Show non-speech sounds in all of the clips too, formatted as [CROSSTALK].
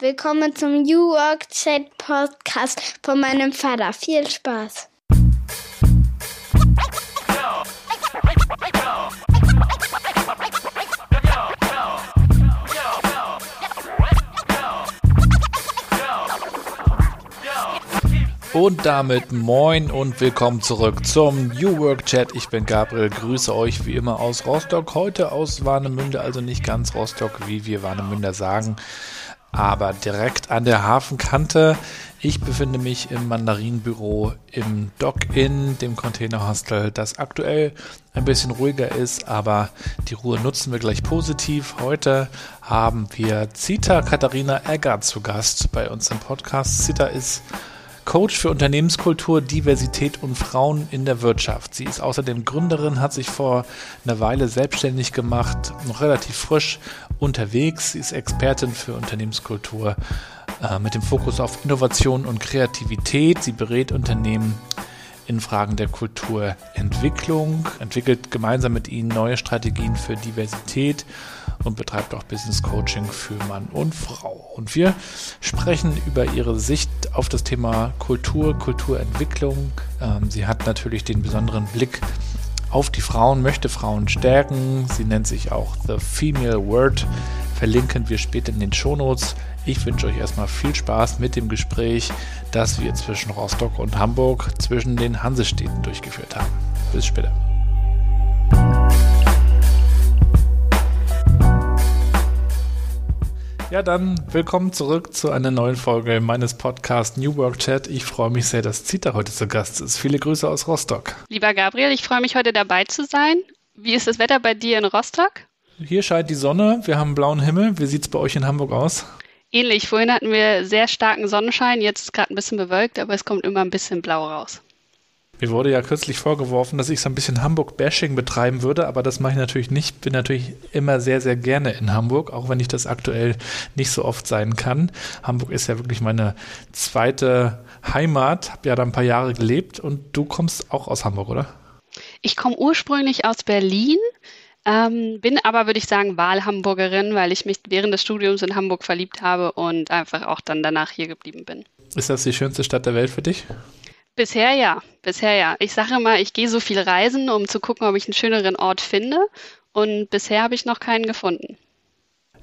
Willkommen zum New Work Chat Podcast von meinem Vater. Viel Spaß. Und damit moin und willkommen zurück zum New Work Chat. Ich bin Gabriel, grüße euch wie immer aus Rostock, heute aus Warnemünde, also nicht ganz Rostock, wie wir Warnemünder sagen, aber direkt an der Hafenkante. Ich befinde mich im Mandarinbüro im Dock-In, dem Containerhostel, das aktuell ein bisschen ruhiger ist, aber die Ruhe nutzen wir gleich positiv. Heute haben wir Zita Katharina Egger zu Gast bei uns im Podcast. Zita ist Coach für Unternehmenskultur, Diversität und Frauen in der Wirtschaft. Sie ist außerdem Gründerin, hat sich vor einer Weile selbstständig gemacht, noch relativ frisch unterwegs. Sie ist Expertin für Unternehmenskultur äh, mit dem Fokus auf Innovation und Kreativität. Sie berät Unternehmen in Fragen der Kulturentwicklung, entwickelt gemeinsam mit ihnen neue Strategien für Diversität und betreibt auch Business Coaching für Mann und Frau. Und wir sprechen über ihre Sicht auf das Thema Kultur, Kulturentwicklung. Ähm, sie hat natürlich den besonderen Blick auf die Frauen, möchte Frauen stärken. Sie nennt sich auch The Female Word. Verlinken wir später in den Shownotes. Ich wünsche euch erstmal viel Spaß mit dem Gespräch, das wir zwischen Rostock und Hamburg zwischen den Hansestädten durchgeführt haben. Bis später. Ja, dann willkommen zurück zu einer neuen Folge meines Podcasts New Work Chat. Ich freue mich sehr, dass Zita heute zu Gast ist. Viele Grüße aus Rostock. Lieber Gabriel, ich freue mich heute dabei zu sein. Wie ist das Wetter bei dir in Rostock? Hier scheint die Sonne, wir haben blauen Himmel. Wie sieht es bei euch in Hamburg aus? Ähnlich. Vorhin hatten wir sehr starken Sonnenschein, jetzt ist gerade ein bisschen bewölkt, aber es kommt immer ein bisschen blau raus. Mir wurde ja kürzlich vorgeworfen, dass ich so ein bisschen Hamburg-Bashing betreiben würde, aber das mache ich natürlich nicht. Bin natürlich immer sehr, sehr gerne in Hamburg, auch wenn ich das aktuell nicht so oft sein kann. Hamburg ist ja wirklich meine zweite Heimat, habe ja da ein paar Jahre gelebt und du kommst auch aus Hamburg, oder? Ich komme ursprünglich aus Berlin, ähm, bin aber, würde ich sagen, Wahlhamburgerin, weil ich mich während des Studiums in Hamburg verliebt habe und einfach auch dann danach hier geblieben bin. Ist das die schönste Stadt der Welt für dich? Bisher ja, bisher ja. Ich sage immer, ich gehe so viel reisen, um zu gucken, ob ich einen schöneren Ort finde. Und bisher habe ich noch keinen gefunden.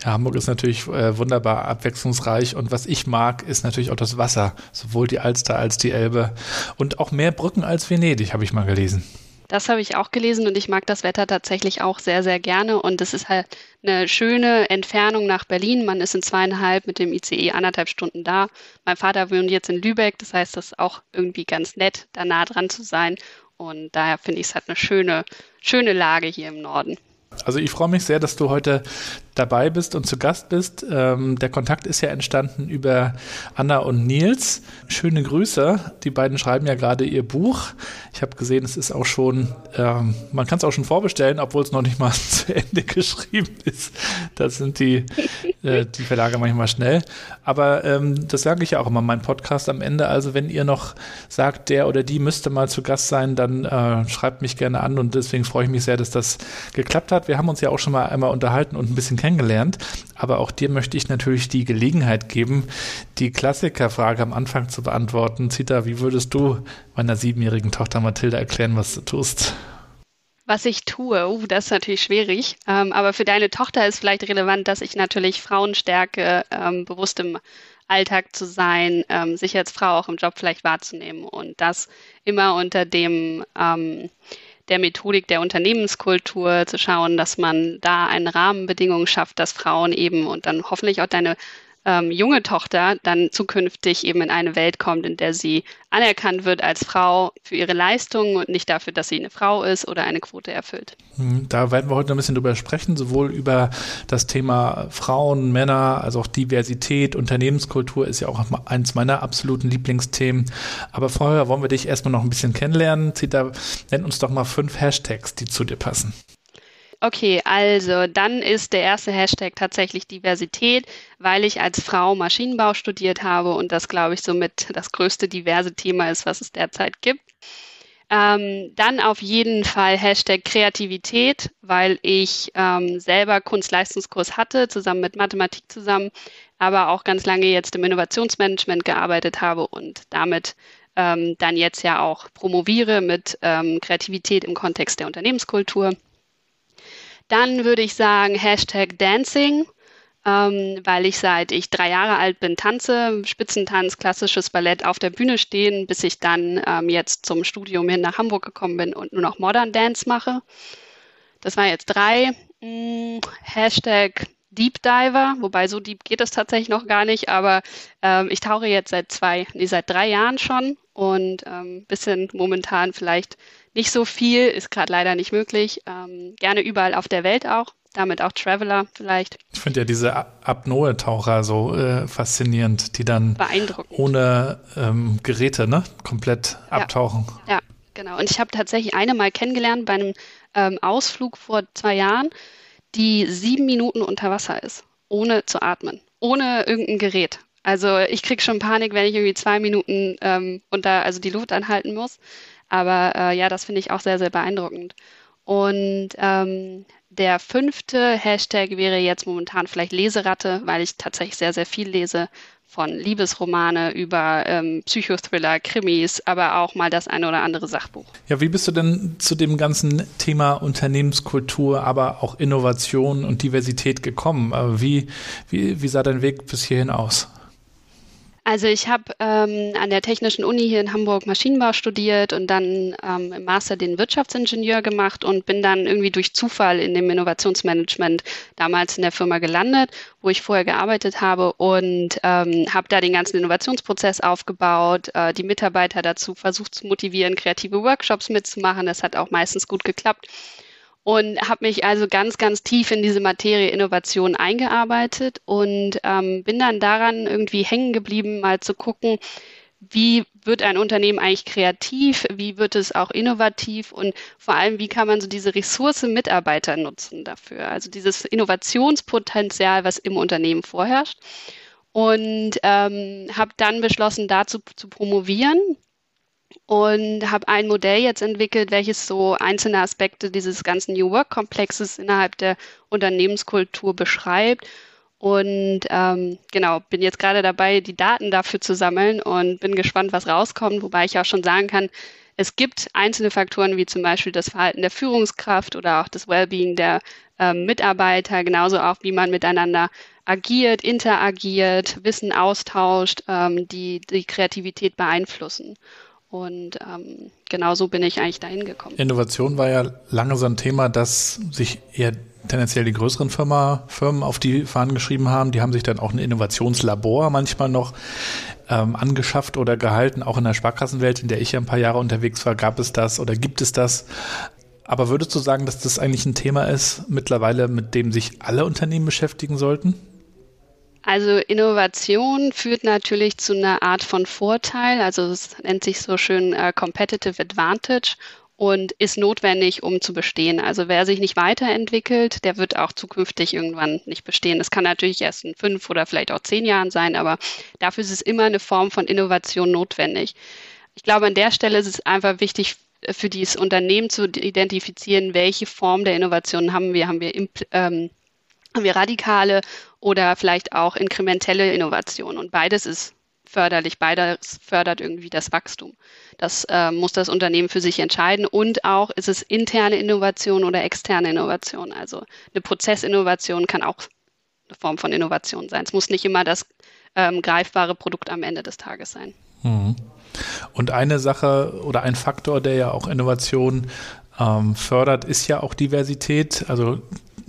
Ja, Hamburg ist natürlich äh, wunderbar abwechslungsreich und was ich mag, ist natürlich auch das Wasser, sowohl die Alster als die Elbe und auch mehr Brücken als Venedig, habe ich mal gelesen. Das habe ich auch gelesen und ich mag das Wetter tatsächlich auch sehr, sehr gerne. Und es ist halt eine schöne Entfernung nach Berlin. Man ist in zweieinhalb mit dem ICE anderthalb Stunden da. Mein Vater wohnt jetzt in Lübeck, das heißt, das ist auch irgendwie ganz nett, da nah dran zu sein. Und daher finde ich es halt eine schöne, schöne Lage hier im Norden. Also ich freue mich sehr, dass du heute dabei bist und zu Gast bist. Ähm, der Kontakt ist ja entstanden über Anna und Nils. Schöne Grüße. Die beiden schreiben ja gerade ihr Buch. Ich habe gesehen, es ist auch schon, ähm, man kann es auch schon vorbestellen, obwohl es noch nicht mal [LAUGHS] zu Ende geschrieben ist. Das sind die, äh, die Verlage manchmal schnell. Aber ähm, das sage ich ja auch immer in meinem Podcast am Ende. Also wenn ihr noch sagt, der oder die müsste mal zu Gast sein, dann äh, schreibt mich gerne an und deswegen freue ich mich sehr, dass das geklappt hat. Wir haben uns ja auch schon mal einmal unterhalten und ein bisschen kennengelernt. Aber auch dir möchte ich natürlich die Gelegenheit geben, die Klassikerfrage am Anfang zu beantworten. Zita, wie würdest du meiner siebenjährigen Tochter Mathilda erklären, was du tust? Was ich tue, uh, das ist natürlich schwierig. Ähm, aber für deine Tochter ist vielleicht relevant, dass ich natürlich Frauen stärke, ähm, bewusst im Alltag zu sein, ähm, sich als Frau auch im Job vielleicht wahrzunehmen und das immer unter dem ähm, der Methodik der Unternehmenskultur zu schauen, dass man da eine Rahmenbedingung schafft, dass Frauen eben und dann hoffentlich auch deine ähm, junge Tochter dann zukünftig eben in eine Welt kommt, in der sie anerkannt wird als Frau für ihre Leistungen und nicht dafür, dass sie eine Frau ist oder eine Quote erfüllt. Hm, da werden wir heute ein bisschen drüber sprechen, sowohl über das Thema Frauen, Männer, also auch Diversität, Unternehmenskultur ist ja auch eins meiner absoluten Lieblingsthemen. Aber vorher wollen wir dich erstmal noch ein bisschen kennenlernen. Zita, nenn uns doch mal fünf Hashtags, die zu dir passen. Okay, also dann ist der erste Hashtag tatsächlich Diversität, weil ich als Frau Maschinenbau studiert habe und das, glaube ich, somit das größte diverse Thema ist, was es derzeit gibt. Ähm, dann auf jeden Fall Hashtag Kreativität, weil ich ähm, selber Kunstleistungskurs hatte, zusammen mit Mathematik zusammen, aber auch ganz lange jetzt im Innovationsmanagement gearbeitet habe und damit ähm, dann jetzt ja auch promoviere mit ähm, Kreativität im Kontext der Unternehmenskultur. Dann würde ich sagen Hashtag Dancing, ähm, weil ich seit ich drei Jahre alt bin tanze, Spitzentanz, klassisches Ballett auf der Bühne stehen, bis ich dann ähm, jetzt zum Studium hin nach Hamburg gekommen bin und nur noch Modern Dance mache. Das war jetzt drei. Hm, Hashtag Deep Diver, wobei so deep geht es tatsächlich noch gar nicht, aber ähm, ich tauche jetzt seit zwei, nee, seit drei Jahren schon und ähm, bisschen momentan vielleicht nicht so viel, ist gerade leider nicht möglich. Ähm, gerne überall auf der Welt auch damit auch Traveler vielleicht. Ich finde ja diese Apnoe-Taucher so äh, faszinierend, die dann ohne ähm, Geräte ne, komplett ja. abtauchen. Ja, genau. Und ich habe tatsächlich eine mal kennengelernt bei einem ähm, Ausflug vor zwei Jahren, die sieben Minuten unter Wasser ist, ohne zu atmen, ohne irgendein Gerät. Also ich kriege schon Panik, wenn ich irgendwie zwei Minuten ähm, unter, also die Luft anhalten muss. Aber äh, ja, das finde ich auch sehr, sehr beeindruckend. Und ähm, der fünfte Hashtag wäre jetzt momentan vielleicht Leseratte, weil ich tatsächlich sehr, sehr viel lese. Von Liebesromane über ähm, Psychothriller, Krimis, aber auch mal das eine oder andere Sachbuch. Ja, wie bist du denn zu dem ganzen Thema Unternehmenskultur, aber auch Innovation und Diversität gekommen? Äh, wie, wie, wie sah dein Weg bis hierhin aus? Also ich habe ähm, an der Technischen Uni hier in Hamburg Maschinenbau studiert und dann ähm, im Master den Wirtschaftsingenieur gemacht und bin dann irgendwie durch Zufall in dem Innovationsmanagement damals in der Firma gelandet, wo ich vorher gearbeitet habe und ähm, habe da den ganzen Innovationsprozess aufgebaut, äh, die Mitarbeiter dazu versucht zu motivieren, kreative Workshops mitzumachen. Das hat auch meistens gut geklappt und habe mich also ganz, ganz tief in diese Materie Innovation eingearbeitet und ähm, bin dann daran irgendwie hängen geblieben, mal zu gucken, wie wird ein Unternehmen eigentlich kreativ, wie wird es auch innovativ und vor allem, wie kann man so diese Ressource Mitarbeiter nutzen dafür, also dieses Innovationspotenzial, was im Unternehmen vorherrscht. Und ähm, habe dann beschlossen, dazu zu promovieren und habe ein Modell jetzt entwickelt, welches so einzelne Aspekte dieses ganzen New Work-Komplexes innerhalb der Unternehmenskultur beschreibt. Und ähm, genau, bin jetzt gerade dabei, die Daten dafür zu sammeln und bin gespannt, was rauskommt, wobei ich auch schon sagen kann, es gibt einzelne Faktoren wie zum Beispiel das Verhalten der Führungskraft oder auch das Wellbeing der ähm, Mitarbeiter, genauso auch wie man miteinander agiert, interagiert, Wissen austauscht, ähm, die die Kreativität beeinflussen. Und ähm, genau so bin ich eigentlich dahin gekommen. Innovation war ja lange so ein Thema, das sich eher tendenziell die größeren Firma, Firmen auf die Fahnen geschrieben haben. Die haben sich dann auch ein Innovationslabor manchmal noch ähm, angeschafft oder gehalten. Auch in der Sparkassenwelt, in der ich ja ein paar Jahre unterwegs war, gab es das oder gibt es das. Aber würdest du sagen, dass das eigentlich ein Thema ist mittlerweile, mit dem sich alle Unternehmen beschäftigen sollten? Also Innovation führt natürlich zu einer Art von Vorteil, also es nennt sich so schön äh, Competitive Advantage und ist notwendig, um zu bestehen. Also wer sich nicht weiterentwickelt, der wird auch zukünftig irgendwann nicht bestehen. Das kann natürlich erst in fünf oder vielleicht auch zehn Jahren sein, aber dafür ist es immer eine Form von Innovation notwendig. Ich glaube, an der Stelle ist es einfach wichtig, für dieses Unternehmen zu identifizieren, welche Form der Innovation haben wir. Haben wir ähm, haben wir radikale oder vielleicht auch inkrementelle Innovation. Und beides ist förderlich, beides fördert irgendwie das Wachstum. Das äh, muss das Unternehmen für sich entscheiden. Und auch ist es interne Innovation oder externe Innovation. Also eine Prozessinnovation kann auch eine Form von Innovation sein. Es muss nicht immer das ähm, greifbare Produkt am Ende des Tages sein. Mhm. Und eine Sache oder ein Faktor, der ja auch Innovation ähm, fördert, ist ja auch Diversität. Also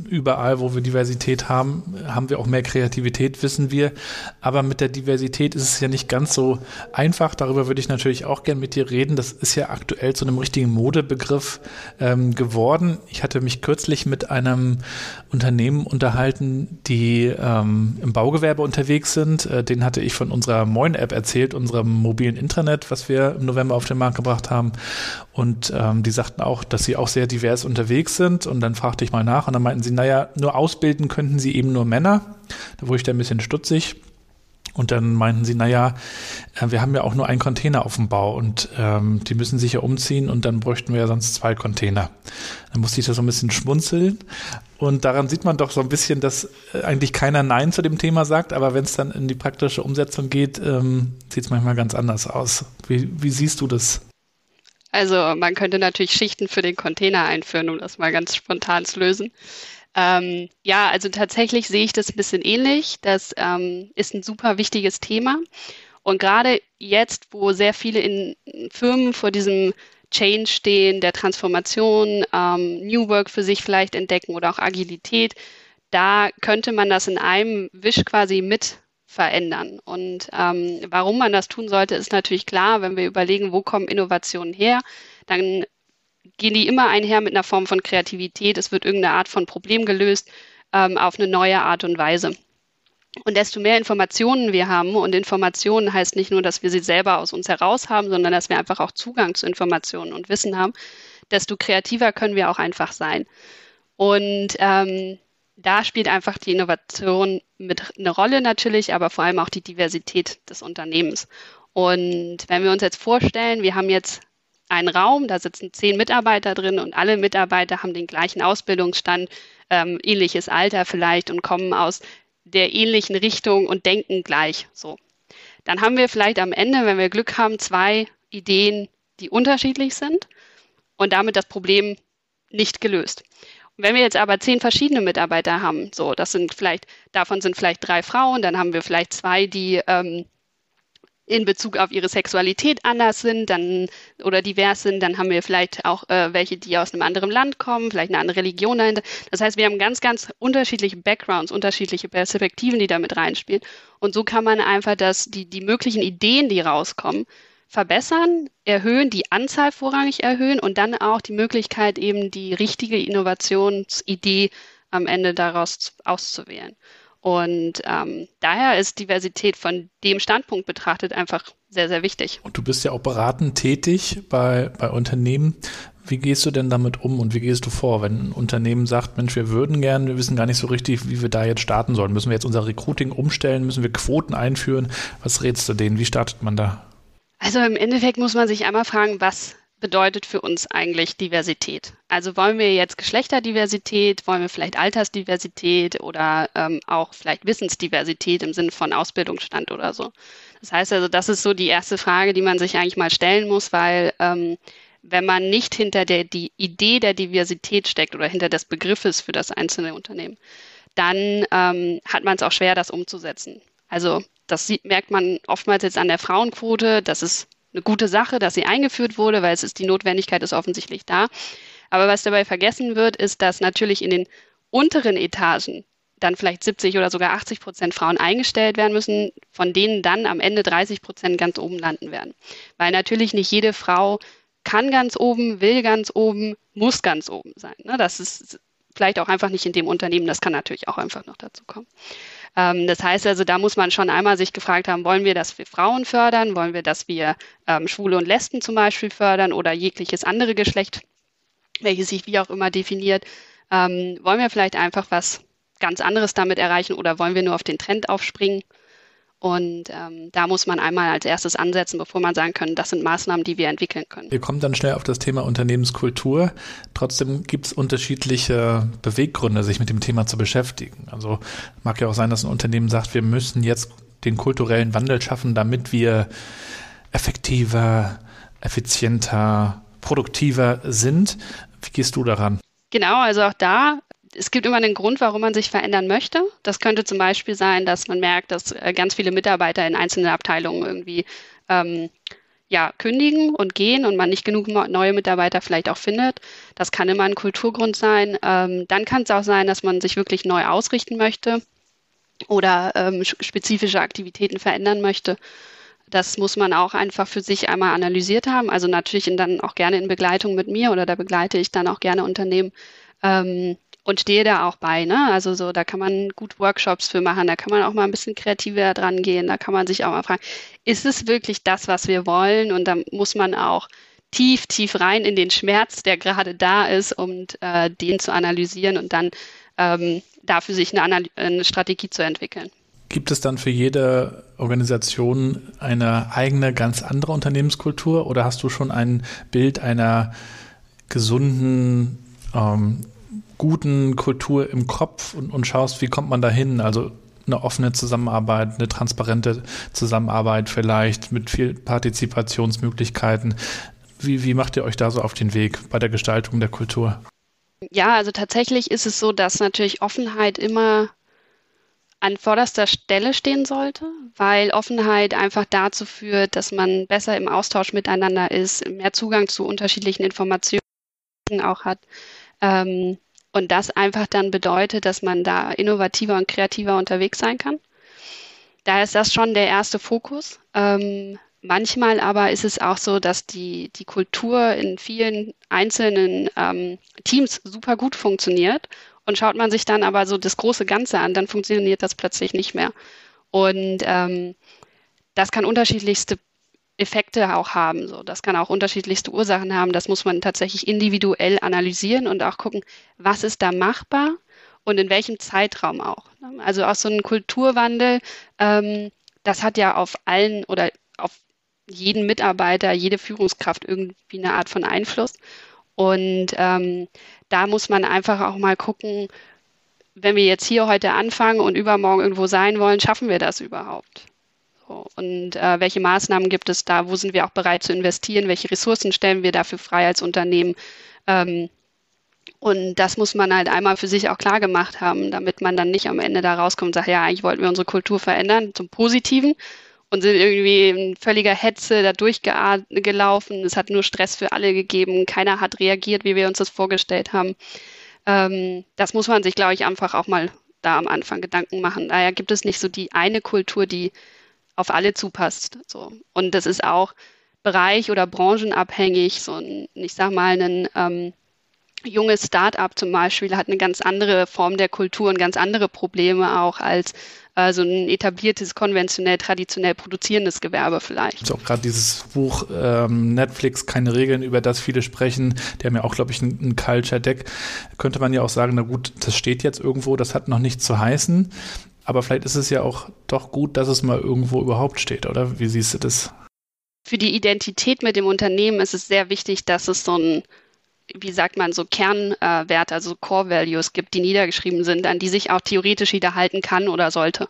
überall, wo wir Diversität haben, haben wir auch mehr Kreativität, wissen wir. Aber mit der Diversität ist es ja nicht ganz so einfach. Darüber würde ich natürlich auch gern mit dir reden. Das ist ja aktuell zu einem richtigen Modebegriff ähm, geworden. Ich hatte mich kürzlich mit einem Unternehmen unterhalten, die ähm, im Baugewerbe unterwegs sind. Äh, den hatte ich von unserer Moin-App erzählt, unserem mobilen Intranet, was wir im November auf den Markt gebracht haben. Und ähm, die sagten auch, dass sie auch sehr divers unterwegs sind. Und dann fragte ich mal nach und dann meinten sie, naja, nur ausbilden könnten sie eben nur Männer. Da wurde ich da ein bisschen stutzig. Und dann meinten sie, naja, äh, wir haben ja auch nur einen Container auf dem Bau und ähm, die müssen sich ja umziehen und dann bräuchten wir ja sonst zwei Container. Dann musste ich da so ein bisschen schmunzeln. Und daran sieht man doch so ein bisschen, dass äh, eigentlich keiner Nein zu dem Thema sagt, aber wenn es dann in die praktische Umsetzung geht, ähm, sieht es manchmal ganz anders aus. Wie, wie siehst du das? Also man könnte natürlich Schichten für den Container einführen, um das mal ganz spontan zu lösen. Ähm, ja, also tatsächlich sehe ich das ein bisschen ähnlich. Das ähm, ist ein super wichtiges Thema. Und gerade jetzt, wo sehr viele in Firmen vor diesem Change stehen, der Transformation, ähm, New Work für sich vielleicht entdecken oder auch Agilität, da könnte man das in einem Wisch quasi mit verändern. Und ähm, warum man das tun sollte, ist natürlich klar, wenn wir überlegen, wo kommen Innovationen her, dann gehen die immer einher mit einer Form von Kreativität. Es wird irgendeine Art von Problem gelöst ähm, auf eine neue Art und Weise. Und desto mehr Informationen wir haben, und Informationen heißt nicht nur, dass wir sie selber aus uns heraus haben, sondern dass wir einfach auch Zugang zu Informationen und Wissen haben, desto kreativer können wir auch einfach sein. Und ähm, da spielt einfach die Innovation mit eine Rolle natürlich, aber vor allem auch die Diversität des Unternehmens. Und wenn wir uns jetzt vorstellen, wir haben jetzt einen Raum, da sitzen zehn Mitarbeiter drin und alle Mitarbeiter haben den gleichen Ausbildungsstand, ähm, ähnliches Alter vielleicht und kommen aus der ähnlichen Richtung und denken gleich so. Dann haben wir vielleicht am Ende, wenn wir Glück haben, zwei Ideen, die unterschiedlich sind und damit das Problem nicht gelöst. Und wenn wir jetzt aber zehn verschiedene Mitarbeiter haben, so, das sind vielleicht, davon sind vielleicht drei Frauen, dann haben wir vielleicht zwei, die ähm, in Bezug auf ihre Sexualität anders sind, dann oder divers sind, dann haben wir vielleicht auch äh, welche, die aus einem anderen Land kommen, vielleicht eine andere Religion dahinter. Das heißt, wir haben ganz, ganz unterschiedliche Backgrounds, unterschiedliche Perspektiven, die da mit reinspielen. Und so kann man einfach das, die, die möglichen Ideen, die rauskommen, verbessern, erhöhen, die Anzahl vorrangig erhöhen und dann auch die Möglichkeit, eben die richtige Innovationsidee am Ende daraus auszuwählen. Und ähm, daher ist Diversität von dem Standpunkt betrachtet einfach sehr, sehr wichtig. Und du bist ja auch beratend tätig bei, bei Unternehmen. Wie gehst du denn damit um und wie gehst du vor, wenn ein Unternehmen sagt, Mensch, wir würden gern, wir wissen gar nicht so richtig, wie wir da jetzt starten sollen. Müssen wir jetzt unser Recruiting umstellen? Müssen wir Quoten einführen? Was rätst du denen? Wie startet man da? Also im Endeffekt muss man sich einmal fragen, was bedeutet für uns eigentlich Diversität? Also wollen wir jetzt Geschlechterdiversität, wollen wir vielleicht Altersdiversität oder ähm, auch vielleicht Wissensdiversität im Sinne von Ausbildungsstand oder so? Das heißt also, das ist so die erste Frage, die man sich eigentlich mal stellen muss, weil ähm, wenn man nicht hinter der die Idee der Diversität steckt oder hinter des Begriffes für das einzelne Unternehmen, dann ähm, hat man es auch schwer, das umzusetzen. Also das sieht, merkt man oftmals jetzt an der Frauenquote. Das ist eine gute Sache, dass sie eingeführt wurde, weil es ist die Notwendigkeit ist offensichtlich da. Aber was dabei vergessen wird, ist, dass natürlich in den unteren Etagen dann vielleicht 70 oder sogar 80 Prozent Frauen eingestellt werden müssen, von denen dann am Ende 30 Prozent ganz oben landen werden. Weil natürlich nicht jede Frau kann ganz oben, will ganz oben, muss ganz oben sein. Ne? Das ist vielleicht auch einfach nicht in dem Unternehmen, das kann natürlich auch einfach noch dazu kommen. Ähm, das heißt also, da muss man schon einmal sich gefragt haben, wollen wir, dass wir Frauen fördern? Wollen wir, dass wir ähm, Schwule und Lesben zum Beispiel fördern oder jegliches andere Geschlecht, welches sich wie auch immer definiert? Ähm, wollen wir vielleicht einfach was ganz anderes damit erreichen oder wollen wir nur auf den Trend aufspringen? Und ähm, da muss man einmal als erstes ansetzen, bevor man sagen kann, das sind Maßnahmen, die wir entwickeln können. Wir kommen dann schnell auf das Thema Unternehmenskultur. Trotzdem gibt es unterschiedliche Beweggründe, sich mit dem Thema zu beschäftigen. Also mag ja auch sein, dass ein Unternehmen sagt, wir müssen jetzt den kulturellen Wandel schaffen, damit wir effektiver, effizienter, produktiver sind. Wie gehst du daran? Genau, also auch da es gibt immer einen Grund, warum man sich verändern möchte. Das könnte zum Beispiel sein, dass man merkt, dass äh, ganz viele Mitarbeiter in einzelnen Abteilungen irgendwie ähm, ja, kündigen und gehen und man nicht genug neue Mitarbeiter vielleicht auch findet. Das kann immer ein Kulturgrund sein. Ähm, dann kann es auch sein, dass man sich wirklich neu ausrichten möchte oder ähm, spezifische Aktivitäten verändern möchte. Das muss man auch einfach für sich einmal analysiert haben. Also natürlich dann auch gerne in Begleitung mit mir oder da begleite ich dann auch gerne Unternehmen, ähm, und stehe da auch bei. Ne? Also so, da kann man gut Workshops für machen, da kann man auch mal ein bisschen kreativer dran gehen, da kann man sich auch mal fragen, ist es wirklich das, was wir wollen? Und da muss man auch tief, tief rein in den Schmerz, der gerade da ist, um äh, den zu analysieren und dann ähm, dafür sich eine, eine Strategie zu entwickeln. Gibt es dann für jede Organisation eine eigene, ganz andere Unternehmenskultur oder hast du schon ein Bild einer gesunden, ähm, guten Kultur im Kopf und, und schaust, wie kommt man da hin? Also eine offene Zusammenarbeit, eine transparente Zusammenarbeit vielleicht mit viel Partizipationsmöglichkeiten. Wie, wie macht ihr euch da so auf den Weg bei der Gestaltung der Kultur? Ja, also tatsächlich ist es so, dass natürlich Offenheit immer an vorderster Stelle stehen sollte, weil Offenheit einfach dazu führt, dass man besser im Austausch miteinander ist, mehr Zugang zu unterschiedlichen Informationen auch hat. Ähm, und das einfach dann bedeutet, dass man da innovativer und kreativer unterwegs sein kann. Da ist das schon der erste Fokus. Ähm, manchmal aber ist es auch so, dass die, die Kultur in vielen einzelnen ähm, Teams super gut funktioniert und schaut man sich dann aber so das große Ganze an, dann funktioniert das plötzlich nicht mehr. Und ähm, das kann unterschiedlichste Effekte auch haben. So, das kann auch unterschiedlichste Ursachen haben. Das muss man tatsächlich individuell analysieren und auch gucken, was ist da machbar und in welchem Zeitraum auch. Also auch so ein Kulturwandel, ähm, das hat ja auf allen oder auf jeden Mitarbeiter, jede Führungskraft irgendwie eine Art von Einfluss. Und ähm, da muss man einfach auch mal gucken, wenn wir jetzt hier heute anfangen und übermorgen irgendwo sein wollen, schaffen wir das überhaupt? Und äh, welche Maßnahmen gibt es da? Wo sind wir auch bereit zu investieren? Welche Ressourcen stellen wir dafür frei als Unternehmen? Ähm, und das muss man halt einmal für sich auch klar gemacht haben, damit man dann nicht am Ende da rauskommt und sagt, ja, eigentlich wollten wir unsere Kultur verändern zum Positiven und sind irgendwie in völliger Hetze da durchgelaufen. Es hat nur Stress für alle gegeben. Keiner hat reagiert, wie wir uns das vorgestellt haben. Ähm, das muss man sich, glaube ich, einfach auch mal da am Anfang Gedanken machen. Daher gibt es nicht so die eine Kultur, die auf alle zupasst. So. Und das ist auch bereich- oder branchenabhängig. So ein, ich sag mal, ein ähm, junges Start-up zum Beispiel hat eine ganz andere Form der Kultur und ganz andere Probleme auch als äh, so ein etabliertes, konventionell, traditionell produzierendes Gewerbe vielleicht. Also auch gerade dieses Buch ähm, Netflix, keine Regeln, über das viele sprechen, die haben ja auch, glaube ich, ein, ein Culture Deck. Könnte man ja auch sagen, na gut, das steht jetzt irgendwo, das hat noch nichts zu heißen. Aber vielleicht ist es ja auch doch gut, dass es mal irgendwo überhaupt steht, oder? Wie siehst du das? Für die Identität mit dem Unternehmen ist es sehr wichtig, dass es so ein wie sagt man, so Kernwerte, also Core Values gibt, die niedergeschrieben sind, an die sich auch theoretisch wieder halten kann oder sollte.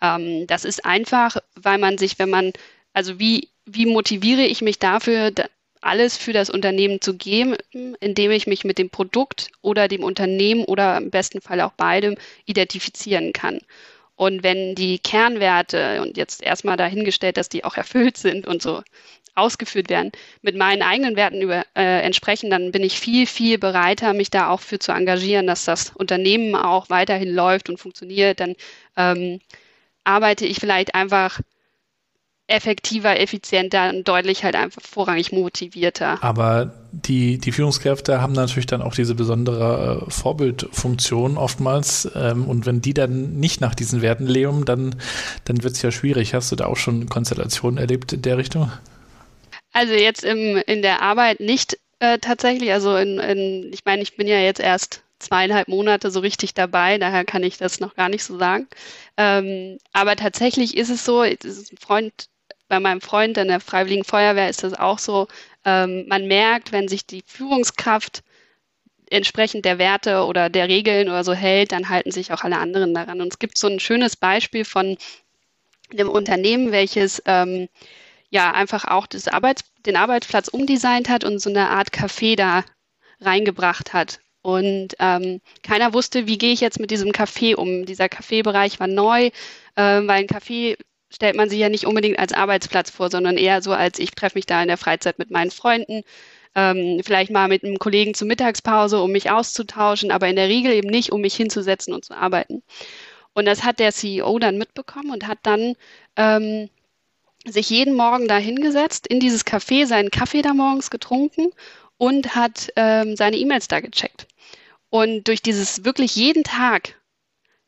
Ähm, das ist einfach, weil man sich, wenn man, also wie, wie motiviere ich mich dafür, alles für das Unternehmen zu geben, indem ich mich mit dem Produkt oder dem Unternehmen oder im besten Fall auch beidem identifizieren kann. Und wenn die Kernwerte und jetzt erstmal dahingestellt, dass die auch erfüllt sind und so ausgeführt werden, mit meinen eigenen Werten über, äh, entsprechen, dann bin ich viel, viel bereiter, mich da auch für zu engagieren, dass das Unternehmen auch weiterhin läuft und funktioniert. Dann ähm, arbeite ich vielleicht einfach effektiver, effizienter und deutlich halt einfach vorrangig motivierter. Aber die, die Führungskräfte haben natürlich dann auch diese besondere äh, Vorbildfunktion oftmals. Ähm, und wenn die dann nicht nach diesen Werten leben, dann, dann wird es ja schwierig. Hast du da auch schon Konstellationen erlebt in der Richtung? Also jetzt im, in der Arbeit nicht äh, tatsächlich. Also in, in, ich meine, ich bin ja jetzt erst zweieinhalb Monate so richtig dabei, daher kann ich das noch gar nicht so sagen. Ähm, aber tatsächlich ist es so, ist ein Freund, bei meinem Freund in der Freiwilligen Feuerwehr ist das auch so, ähm, man merkt, wenn sich die Führungskraft entsprechend der Werte oder der Regeln oder so hält, dann halten sich auch alle anderen daran. Und es gibt so ein schönes Beispiel von einem Unternehmen, welches ähm, ja einfach auch das Arbeits den Arbeitsplatz umdesignt hat und so eine Art Café da reingebracht hat. Und ähm, keiner wusste, wie gehe ich jetzt mit diesem Café um. Dieser Kaffeebereich war neu, äh, weil ein Café stellt man sich ja nicht unbedingt als Arbeitsplatz vor, sondern eher so als ich treffe mich da in der Freizeit mit meinen Freunden, ähm, vielleicht mal mit einem Kollegen zur Mittagspause, um mich auszutauschen, aber in der Regel eben nicht, um mich hinzusetzen und zu arbeiten. Und das hat der CEO dann mitbekommen und hat dann ähm, sich jeden Morgen da hingesetzt, in dieses Café seinen Kaffee da morgens getrunken und hat ähm, seine E-Mails da gecheckt. Und durch dieses wirklich jeden Tag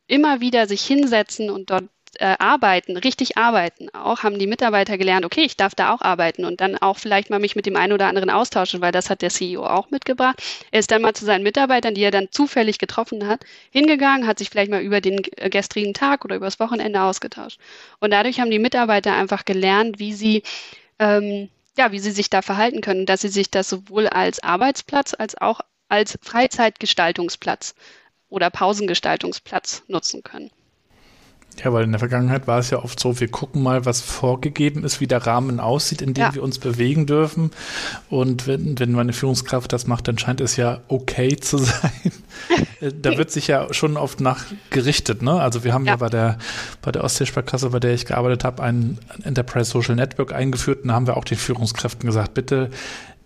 immer wieder sich hinsetzen und dort äh, arbeiten, richtig arbeiten auch, haben die Mitarbeiter gelernt, okay, ich darf da auch arbeiten und dann auch vielleicht mal mich mit dem einen oder anderen austauschen, weil das hat der CEO auch mitgebracht. Er ist dann mal zu seinen Mitarbeitern, die er dann zufällig getroffen hat, hingegangen, hat sich vielleicht mal über den äh, gestrigen Tag oder übers Wochenende ausgetauscht. Und dadurch haben die Mitarbeiter einfach gelernt, wie sie ähm, ja, wie sie sich da verhalten können, dass sie sich das sowohl als Arbeitsplatz als auch als Freizeitgestaltungsplatz oder Pausengestaltungsplatz nutzen können. Ja, weil in der Vergangenheit war es ja oft so, wir gucken mal, was vorgegeben ist, wie der Rahmen aussieht, in dem ja. wir uns bewegen dürfen. Und wenn, wenn meine Führungskraft das macht, dann scheint es ja okay [LAUGHS] zu sein. Äh, da wird sich ja schon oft nachgerichtet. Ne? Also wir haben ja, ja bei der, bei der Ostseesparkasse, bei der ich gearbeitet habe, ein Enterprise Social Network eingeführt. Und da haben wir auch den Führungskräften gesagt, bitte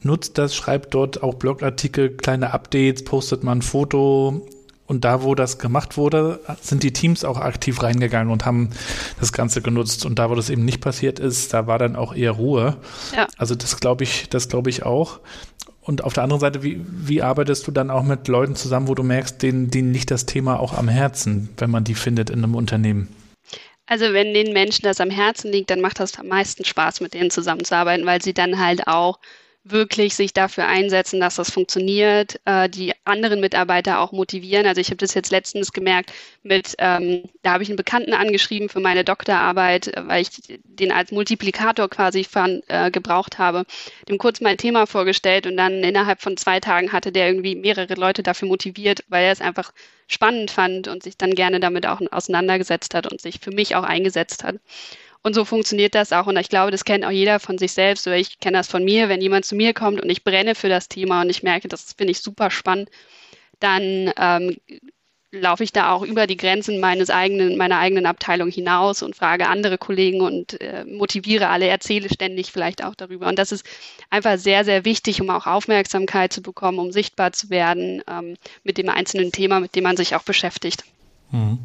nutzt das, schreibt dort auch Blogartikel, kleine Updates, postet mal ein Foto, und da, wo das gemacht wurde, sind die Teams auch aktiv reingegangen und haben das Ganze genutzt. Und da, wo das eben nicht passiert ist, da war dann auch eher Ruhe. Ja. Also das glaube ich, das glaube ich auch. Und auf der anderen Seite, wie, wie arbeitest du dann auch mit Leuten zusammen, wo du merkst, denen, denen liegt das Thema auch am Herzen, wenn man die findet in einem Unternehmen? Also wenn den Menschen das am Herzen liegt, dann macht das am meisten Spaß, mit denen zusammenzuarbeiten, weil sie dann halt auch wirklich sich dafür einsetzen, dass das funktioniert, äh, die anderen Mitarbeiter auch motivieren. Also ich habe das jetzt letztens gemerkt mit, ähm, da habe ich einen Bekannten angeschrieben für meine Doktorarbeit, äh, weil ich den als Multiplikator quasi von, äh, gebraucht habe, dem kurz mein Thema vorgestellt und dann innerhalb von zwei Tagen hatte der irgendwie mehrere Leute dafür motiviert, weil er es einfach spannend fand und sich dann gerne damit auch auseinandergesetzt hat und sich für mich auch eingesetzt hat. Und so funktioniert das auch. Und ich glaube, das kennt auch jeder von sich selbst. Oder ich kenne das von mir, wenn jemand zu mir kommt und ich brenne für das Thema und ich merke, das finde ich super spannend, dann ähm, laufe ich da auch über die Grenzen meines eigenen, meiner eigenen Abteilung hinaus und frage andere Kollegen und äh, motiviere alle, erzähle ständig vielleicht auch darüber. Und das ist einfach sehr, sehr wichtig, um auch Aufmerksamkeit zu bekommen, um sichtbar zu werden ähm, mit dem einzelnen Thema, mit dem man sich auch beschäftigt. Mhm.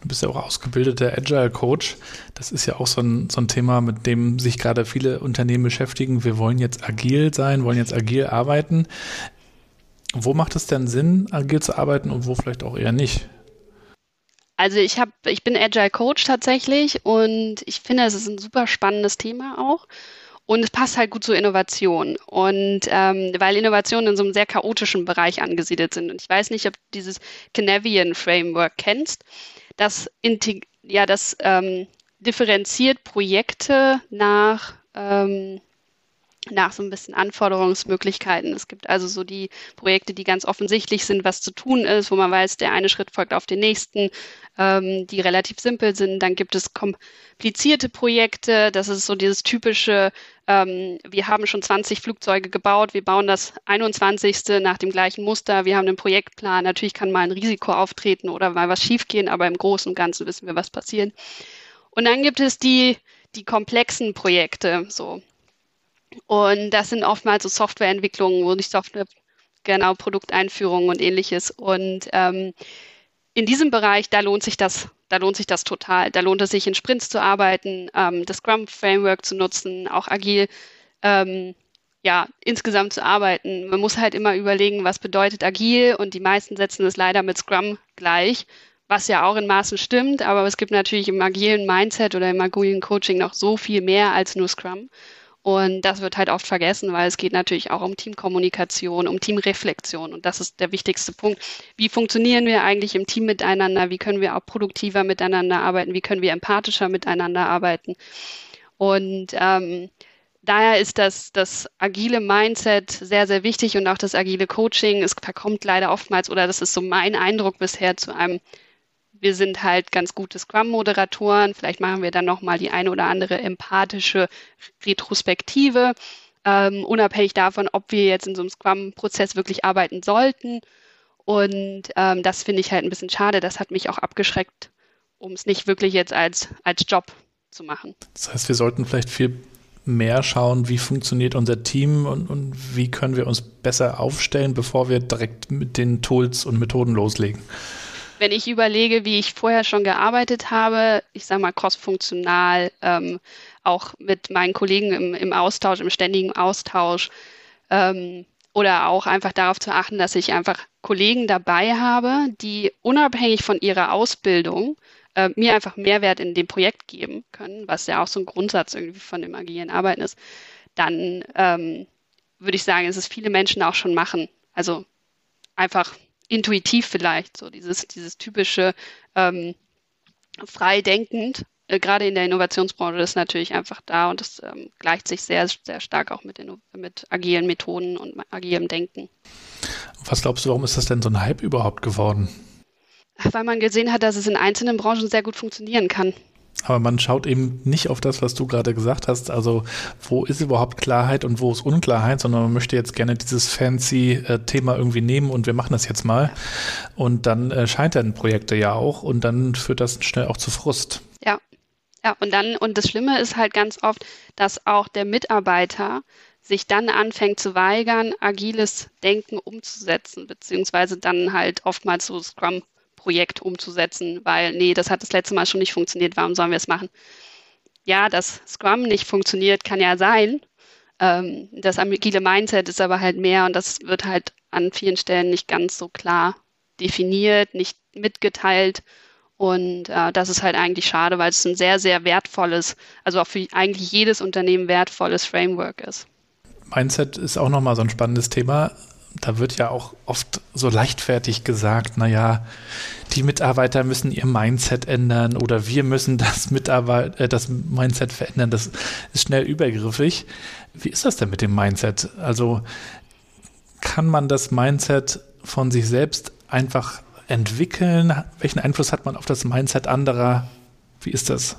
Du bist ja auch ausgebildeter Agile Coach. Das ist ja auch so ein, so ein Thema, mit dem sich gerade viele Unternehmen beschäftigen. Wir wollen jetzt agil sein, wollen jetzt agil arbeiten. Wo macht es denn Sinn, agil zu arbeiten und wo vielleicht auch eher nicht? Also ich habe, ich bin Agile Coach tatsächlich und ich finde, es ist ein super spannendes Thema auch. Und es passt halt gut zur Innovation. Und ähm, weil Innovationen in so einem sehr chaotischen Bereich angesiedelt sind. Und ich weiß nicht, ob du dieses Canavian Framework kennst das, ja, das ähm, differenziert Projekte nach, ähm, nach so ein bisschen Anforderungsmöglichkeiten. Es gibt also so die Projekte, die ganz offensichtlich sind, was zu tun ist, wo man weiß, der eine Schritt folgt auf den nächsten, ähm, die relativ simpel sind. Dann gibt es komplizierte Projekte. Das ist so dieses typische, ähm, wir haben schon 20 Flugzeuge gebaut, wir bauen das 21. nach dem gleichen Muster, wir haben einen Projektplan. Natürlich kann mal ein Risiko auftreten oder mal was schiefgehen, aber im Großen und Ganzen wissen wir, was passiert. Und dann gibt es die, die komplexen Projekte, so. Und das sind oftmals so Softwareentwicklungen, wo nicht Software, genau, Produkteinführungen und ähnliches. Und ähm, in diesem Bereich, da lohnt sich das, da lohnt sich das total. Da lohnt es sich, in Sprints zu arbeiten, ähm, das Scrum-Framework zu nutzen, auch agil, ähm, ja, insgesamt zu arbeiten. Man muss halt immer überlegen, was bedeutet agil und die meisten setzen es leider mit Scrum gleich, was ja auch in Maßen stimmt, aber es gibt natürlich im agilen Mindset oder im agilen Coaching noch so viel mehr als nur Scrum. Und das wird halt oft vergessen, weil es geht natürlich auch um Teamkommunikation, um Teamreflexion. Und das ist der wichtigste Punkt. Wie funktionieren wir eigentlich im Team miteinander? Wie können wir auch produktiver miteinander arbeiten? Wie können wir empathischer miteinander arbeiten? Und ähm, daher ist das, das agile Mindset sehr, sehr wichtig und auch das agile Coaching. Es verkommt leider oftmals, oder das ist so mein Eindruck bisher, zu einem wir sind halt ganz gute Scrum-Moderatoren. Vielleicht machen wir dann nochmal die eine oder andere empathische Retrospektive, ähm, unabhängig davon, ob wir jetzt in so einem Scrum-Prozess wirklich arbeiten sollten. Und ähm, das finde ich halt ein bisschen schade. Das hat mich auch abgeschreckt, um es nicht wirklich jetzt als, als Job zu machen. Das heißt, wir sollten vielleicht viel mehr schauen, wie funktioniert unser Team und, und wie können wir uns besser aufstellen, bevor wir direkt mit den Tools und Methoden loslegen wenn ich überlege, wie ich vorher schon gearbeitet habe, ich sage mal crossfunktional, ähm, auch mit meinen Kollegen im, im, Austausch, im ständigen Austausch ähm, oder auch einfach darauf zu achten, dass ich einfach Kollegen dabei habe, die unabhängig von ihrer Ausbildung äh, mir einfach Mehrwert in dem Projekt geben können, was ja auch so ein Grundsatz irgendwie von dem agilen Arbeiten ist, dann ähm, würde ich sagen, es viele Menschen auch schon machen. Also einfach intuitiv vielleicht, so dieses, dieses typische ähm, frei denkend, äh, gerade in der Innovationsbranche ist natürlich einfach da und das ähm, gleicht sich sehr, sehr stark auch mit, den, mit agilen Methoden und agilem Denken. Was glaubst du, warum ist das denn so ein Hype überhaupt geworden? Weil man gesehen hat, dass es in einzelnen Branchen sehr gut funktionieren kann. Aber man schaut eben nicht auf das, was du gerade gesagt hast. Also wo ist überhaupt Klarheit und wo ist Unklarheit, sondern man möchte jetzt gerne dieses fancy äh, Thema irgendwie nehmen und wir machen das jetzt mal. Und dann äh, scheitern Projekte ja auch und dann führt das schnell auch zu Frust. Ja, ja. Und dann und das Schlimme ist halt ganz oft, dass auch der Mitarbeiter sich dann anfängt zu weigern, agiles Denken umzusetzen, beziehungsweise dann halt oftmals so Scrum Projekt umzusetzen, weil, nee, das hat das letzte Mal schon nicht funktioniert, warum sollen wir es machen? Ja, dass Scrum nicht funktioniert, kann ja sein. Ähm, das agile Mindset ist aber halt mehr und das wird halt an vielen Stellen nicht ganz so klar definiert, nicht mitgeteilt. Und äh, das ist halt eigentlich schade, weil es ein sehr, sehr wertvolles, also auch für eigentlich jedes Unternehmen wertvolles Framework ist. Mindset ist auch nochmal so ein spannendes Thema da wird ja auch oft so leichtfertig gesagt, naja, die Mitarbeiter müssen ihr Mindset ändern oder wir müssen das, Mitarbeit äh, das Mindset verändern. Das ist schnell übergriffig. Wie ist das denn mit dem Mindset? Also kann man das Mindset von sich selbst einfach entwickeln? Welchen Einfluss hat man auf das Mindset anderer? Wie ist das?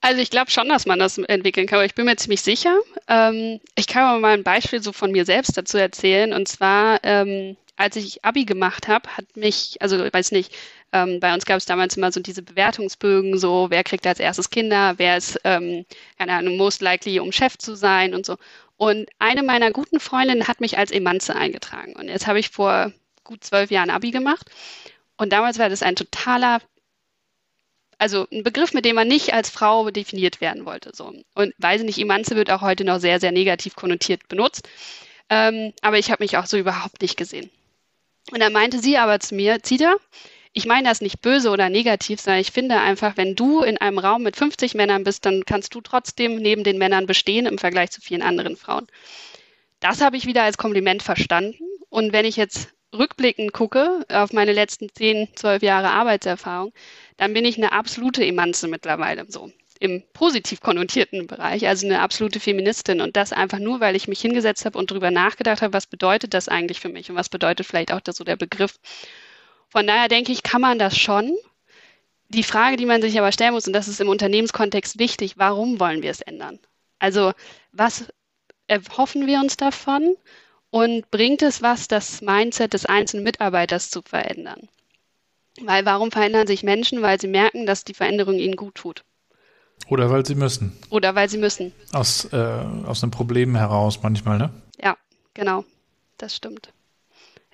Also ich glaube schon, dass man das entwickeln kann, aber ich bin mir ziemlich sicher. Ähm, ich kann mal ein Beispiel so von mir selbst dazu erzählen. Und zwar, ähm, als ich Abi gemacht habe, hat mich, also ich weiß nicht, ähm, bei uns gab es damals immer so diese Bewertungsbögen, so wer kriegt als erstes Kinder, wer ist, ähm, keine Ahnung, most likely, um Chef zu sein und so. Und eine meiner guten Freundinnen hat mich als Emanze eingetragen. Und jetzt habe ich vor gut zwölf Jahren Abi gemacht. Und damals war das ein totaler also ein Begriff, mit dem man nicht als Frau definiert werden wollte. So. Und weiß nicht, Emanze wird auch heute noch sehr, sehr negativ konnotiert benutzt. Ähm, aber ich habe mich auch so überhaupt nicht gesehen. Und dann meinte sie aber zu mir, Zita, ich meine das nicht böse oder negativ, sondern ich finde einfach, wenn du in einem Raum mit 50 Männern bist, dann kannst du trotzdem neben den Männern bestehen im Vergleich zu vielen anderen Frauen. Das habe ich wieder als Kompliment verstanden. Und wenn ich jetzt rückblickend gucke auf meine letzten 10, 12 Jahre Arbeitserfahrung, dann bin ich eine absolute Emanze mittlerweile, so im positiv konnotierten Bereich, also eine absolute Feministin. Und das einfach nur, weil ich mich hingesetzt habe und darüber nachgedacht habe, was bedeutet das eigentlich für mich und was bedeutet vielleicht auch das, so der Begriff. Von daher denke ich, kann man das schon. Die Frage, die man sich aber stellen muss, und das ist im Unternehmenskontext wichtig, warum wollen wir es ändern? Also was erhoffen wir uns davon und bringt es was, das Mindset des einzelnen Mitarbeiters zu verändern? Weil warum verändern sich Menschen? Weil sie merken, dass die Veränderung ihnen gut tut. Oder weil sie müssen. Oder weil sie müssen. Aus, äh, aus einem Problem heraus manchmal, ne? Ja, genau. Das stimmt.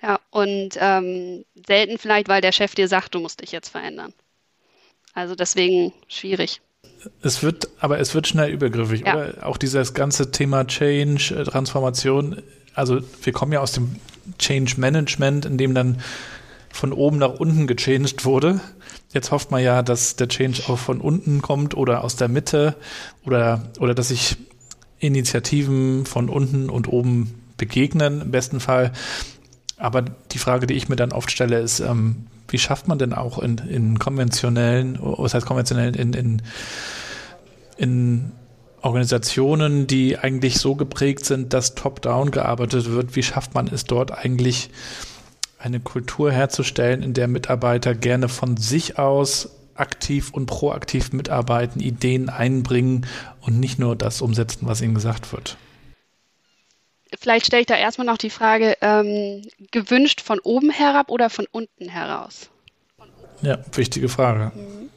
Ja, und ähm, selten vielleicht, weil der Chef dir sagt, du musst dich jetzt verändern. Also deswegen schwierig. Es wird, aber es wird schnell übergriffig, ja. oder? Auch dieses ganze Thema Change, äh, Transformation. Also wir kommen ja aus dem Change Management, in dem dann von oben nach unten gechanged wurde. Jetzt hofft man ja, dass der Change auch von unten kommt oder aus der Mitte oder, oder dass sich Initiativen von unten und oben begegnen, im besten Fall. Aber die Frage, die ich mir dann oft stelle, ist, ähm, wie schafft man denn auch in, in konventionellen, was heißt konventionellen, in, in, in Organisationen, die eigentlich so geprägt sind, dass top-down gearbeitet wird, wie schafft man es dort eigentlich, eine Kultur herzustellen, in der Mitarbeiter gerne von sich aus aktiv und proaktiv mitarbeiten, Ideen einbringen und nicht nur das umsetzen, was ihnen gesagt wird. Vielleicht stelle ich da erstmal noch die Frage, ähm, gewünscht von oben herab oder von unten heraus? Ja, wichtige Frage. Mhm.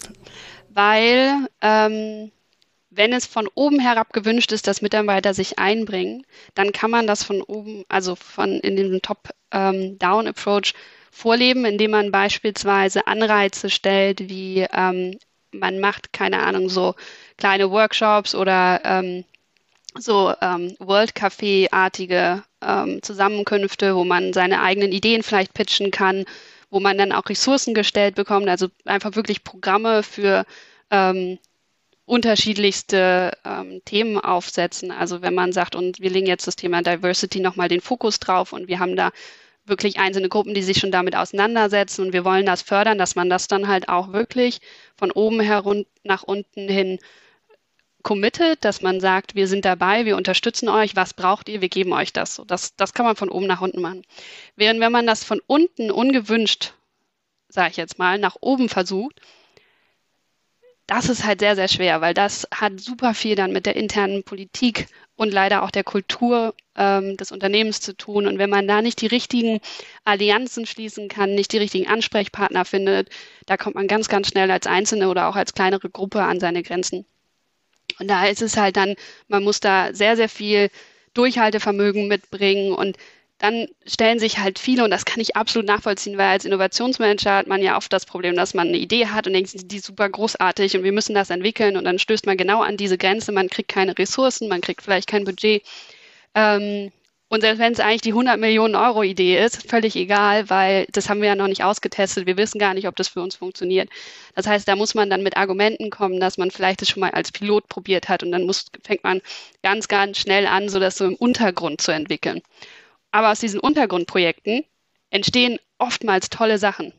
Weil ähm, wenn es von oben herab gewünscht ist, dass Mitarbeiter sich einbringen, dann kann man das von oben, also von in dem Top-Down-Approach ähm, vorleben, indem man beispielsweise Anreize stellt, wie ähm, man macht, keine Ahnung, so kleine Workshops oder ähm, so ähm, World Café-artige ähm, Zusammenkünfte, wo man seine eigenen Ideen vielleicht pitchen kann, wo man dann auch Ressourcen gestellt bekommt, also einfach wirklich Programme für ähm, unterschiedlichste ähm, Themen aufsetzen. Also wenn man sagt, und wir legen jetzt das Thema Diversity nochmal den Fokus drauf und wir haben da wirklich einzelne Gruppen, die sich schon damit auseinandersetzen und wir wollen das fördern, dass man das dann halt auch wirklich von oben herun nach unten hin committed, dass man sagt, wir sind dabei, wir unterstützen euch, was braucht ihr, wir geben euch das. So, das, das kann man von oben nach unten machen. Während wenn man das von unten ungewünscht, sage ich jetzt mal, nach oben versucht, das ist halt sehr, sehr schwer, weil das hat super viel dann mit der internen Politik und leider auch der Kultur ähm, des Unternehmens zu tun. Und wenn man da nicht die richtigen Allianzen schließen kann, nicht die richtigen Ansprechpartner findet, da kommt man ganz, ganz schnell als Einzelne oder auch als kleinere Gruppe an seine Grenzen. Und da ist es halt dann, man muss da sehr, sehr viel Durchhaltevermögen mitbringen und dann stellen sich halt viele, und das kann ich absolut nachvollziehen, weil als Innovationsmanager hat man ja oft das Problem, dass man eine Idee hat und denkt, die ist super großartig und wir müssen das entwickeln und dann stößt man genau an diese Grenze, man kriegt keine Ressourcen, man kriegt vielleicht kein Budget. Ähm, und selbst wenn es eigentlich die 100 Millionen Euro Idee ist, völlig egal, weil das haben wir ja noch nicht ausgetestet. Wir wissen gar nicht, ob das für uns funktioniert. Das heißt, da muss man dann mit Argumenten kommen, dass man vielleicht das schon mal als Pilot probiert hat und dann muss, fängt man ganz, ganz schnell an, so das so im Untergrund zu entwickeln. Aber aus diesen Untergrundprojekten entstehen oftmals tolle Sachen.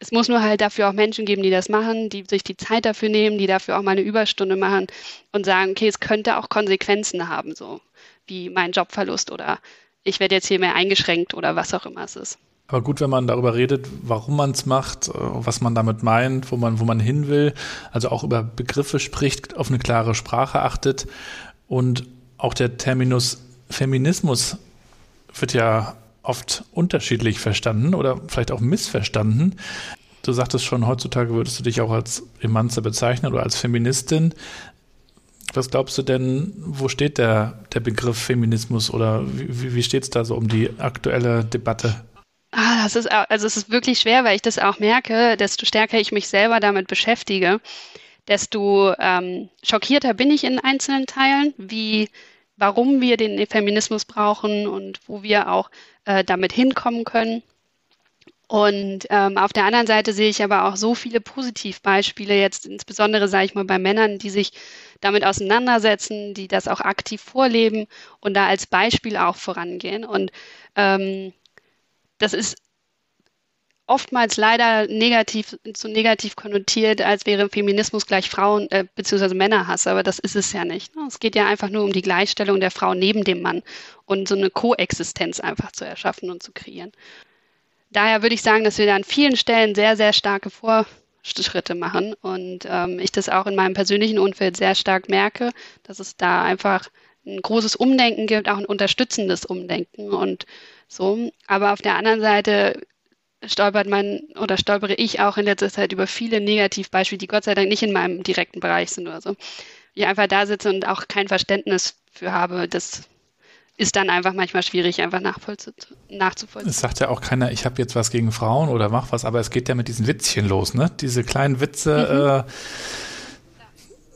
Es muss nur halt dafür auch Menschen geben, die das machen, die sich die Zeit dafür nehmen, die dafür auch mal eine Überstunde machen und sagen, okay, es könnte auch Konsequenzen haben, so wie mein Jobverlust oder ich werde jetzt hier mehr eingeschränkt oder was auch immer es ist. Aber gut, wenn man darüber redet, warum man es macht, äh, was man damit meint, wo man, wo man hin will, also auch über Begriffe spricht, auf eine klare Sprache achtet und auch der Terminus Feminismus wird ja oft unterschiedlich verstanden oder vielleicht auch missverstanden. Du sagtest schon, heutzutage würdest du dich auch als Emanze bezeichnen oder als Feministin. Was glaubst du denn, wo steht der, der Begriff Feminismus oder wie, wie steht es da so um die aktuelle Debatte? Ah, das ist, also es ist wirklich schwer, weil ich das auch merke, desto stärker ich mich selber damit beschäftige, desto ähm, schockierter bin ich in einzelnen Teilen, wie warum wir den Feminismus brauchen und wo wir auch äh, damit hinkommen können. Und ähm, auf der anderen Seite sehe ich aber auch so viele Positivbeispiele, jetzt insbesondere, sage ich mal, bei Männern, die sich damit auseinandersetzen, die das auch aktiv vorleben und da als Beispiel auch vorangehen. Und ähm, das ist oftmals leider negativ zu negativ konnotiert, als wäre Feminismus gleich Frauen äh, bzw. Männerhass, aber das ist es ja nicht. Ne? Es geht ja einfach nur um die Gleichstellung der Frau neben dem Mann und so eine Koexistenz einfach zu erschaffen und zu kreieren. Daher würde ich sagen, dass wir da an vielen Stellen sehr, sehr starke Vorschritte machen und ähm, ich das auch in meinem persönlichen Umfeld sehr stark merke, dass es da einfach ein großes Umdenken gibt, auch ein unterstützendes Umdenken und so. Aber auf der anderen Seite stolpert man oder stolpere ich auch in letzter Zeit über viele Negativbeispiele, die Gott sei Dank nicht in meinem direkten Bereich sind oder so. Ich einfach da sitze und auch kein Verständnis für habe, das ist dann einfach manchmal schwierig, einfach nachzuvollziehen. Es sagt ja auch keiner, ich habe jetzt was gegen Frauen oder mach was, aber es geht ja mit diesen Witzchen los, ne? Diese kleinen Witze, mhm. äh,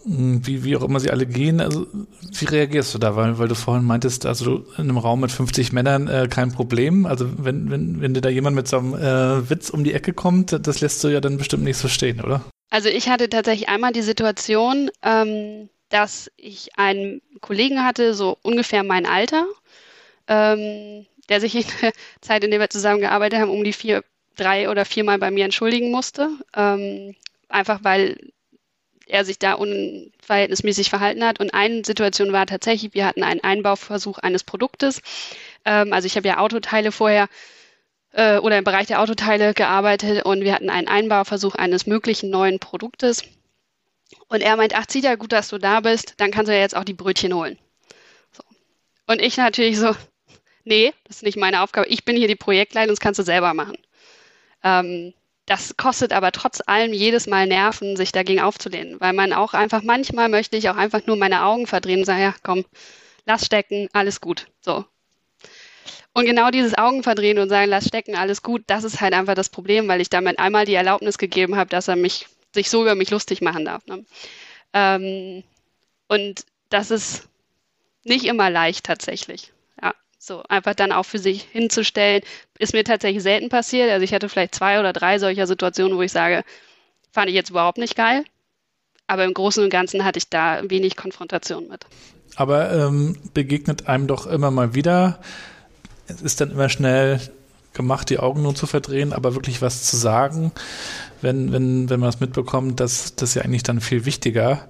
wie, wie auch immer sie alle gehen, also wie reagierst du da? Weil, weil du vorhin meintest, also in einem Raum mit 50 Männern äh, kein Problem. Also wenn, wenn, wenn dir da jemand mit so einem äh, Witz um die Ecke kommt, das lässt du ja dann bestimmt nicht so stehen, oder? Also ich hatte tatsächlich einmal die Situation, ähm, dass ich einen Kollegen hatte, so ungefähr mein Alter, ähm, der sich in der [LAUGHS] Zeit, in der wir zusammengearbeitet haben, um die vier, drei oder viermal bei mir entschuldigen musste. Ähm, einfach weil er sich da unverhältnismäßig verhalten hat. Und eine Situation war tatsächlich, wir hatten einen Einbauversuch eines Produktes. Ähm, also ich habe ja Autoteile vorher äh, oder im Bereich der Autoteile gearbeitet und wir hatten einen Einbauversuch eines möglichen neuen Produktes. Und er meint, ach, Zita, gut, dass du da bist, dann kannst du ja jetzt auch die Brötchen holen. So. Und ich natürlich so, [LAUGHS] nee, das ist nicht meine Aufgabe. Ich bin hier die Projektleitung, das kannst du selber machen. Ähm, das kostet aber trotz allem jedes Mal Nerven, sich dagegen aufzulehnen, weil man auch einfach, manchmal möchte ich auch einfach nur meine Augen verdrehen und sagen, ja, komm, lass stecken, alles gut. So. Und genau dieses Augenverdrehen und sagen, lass stecken, alles gut, das ist halt einfach das Problem, weil ich damit einmal die Erlaubnis gegeben habe, dass er mich, sich so über mich lustig machen darf. Ne? Ähm, und das ist nicht immer leicht tatsächlich. Ja, So, einfach dann auch für sich hinzustellen, ist mir tatsächlich selten passiert. Also ich hatte vielleicht zwei oder drei solcher Situationen, wo ich sage, fand ich jetzt überhaupt nicht geil. Aber im Großen und Ganzen hatte ich da wenig Konfrontation mit. Aber ähm, begegnet einem doch immer mal wieder. Es ist dann immer schnell gemacht, die Augen nur zu verdrehen, aber wirklich was zu sagen, wenn, wenn, wenn man das mitbekommt, das, das ist ja eigentlich dann viel wichtiger.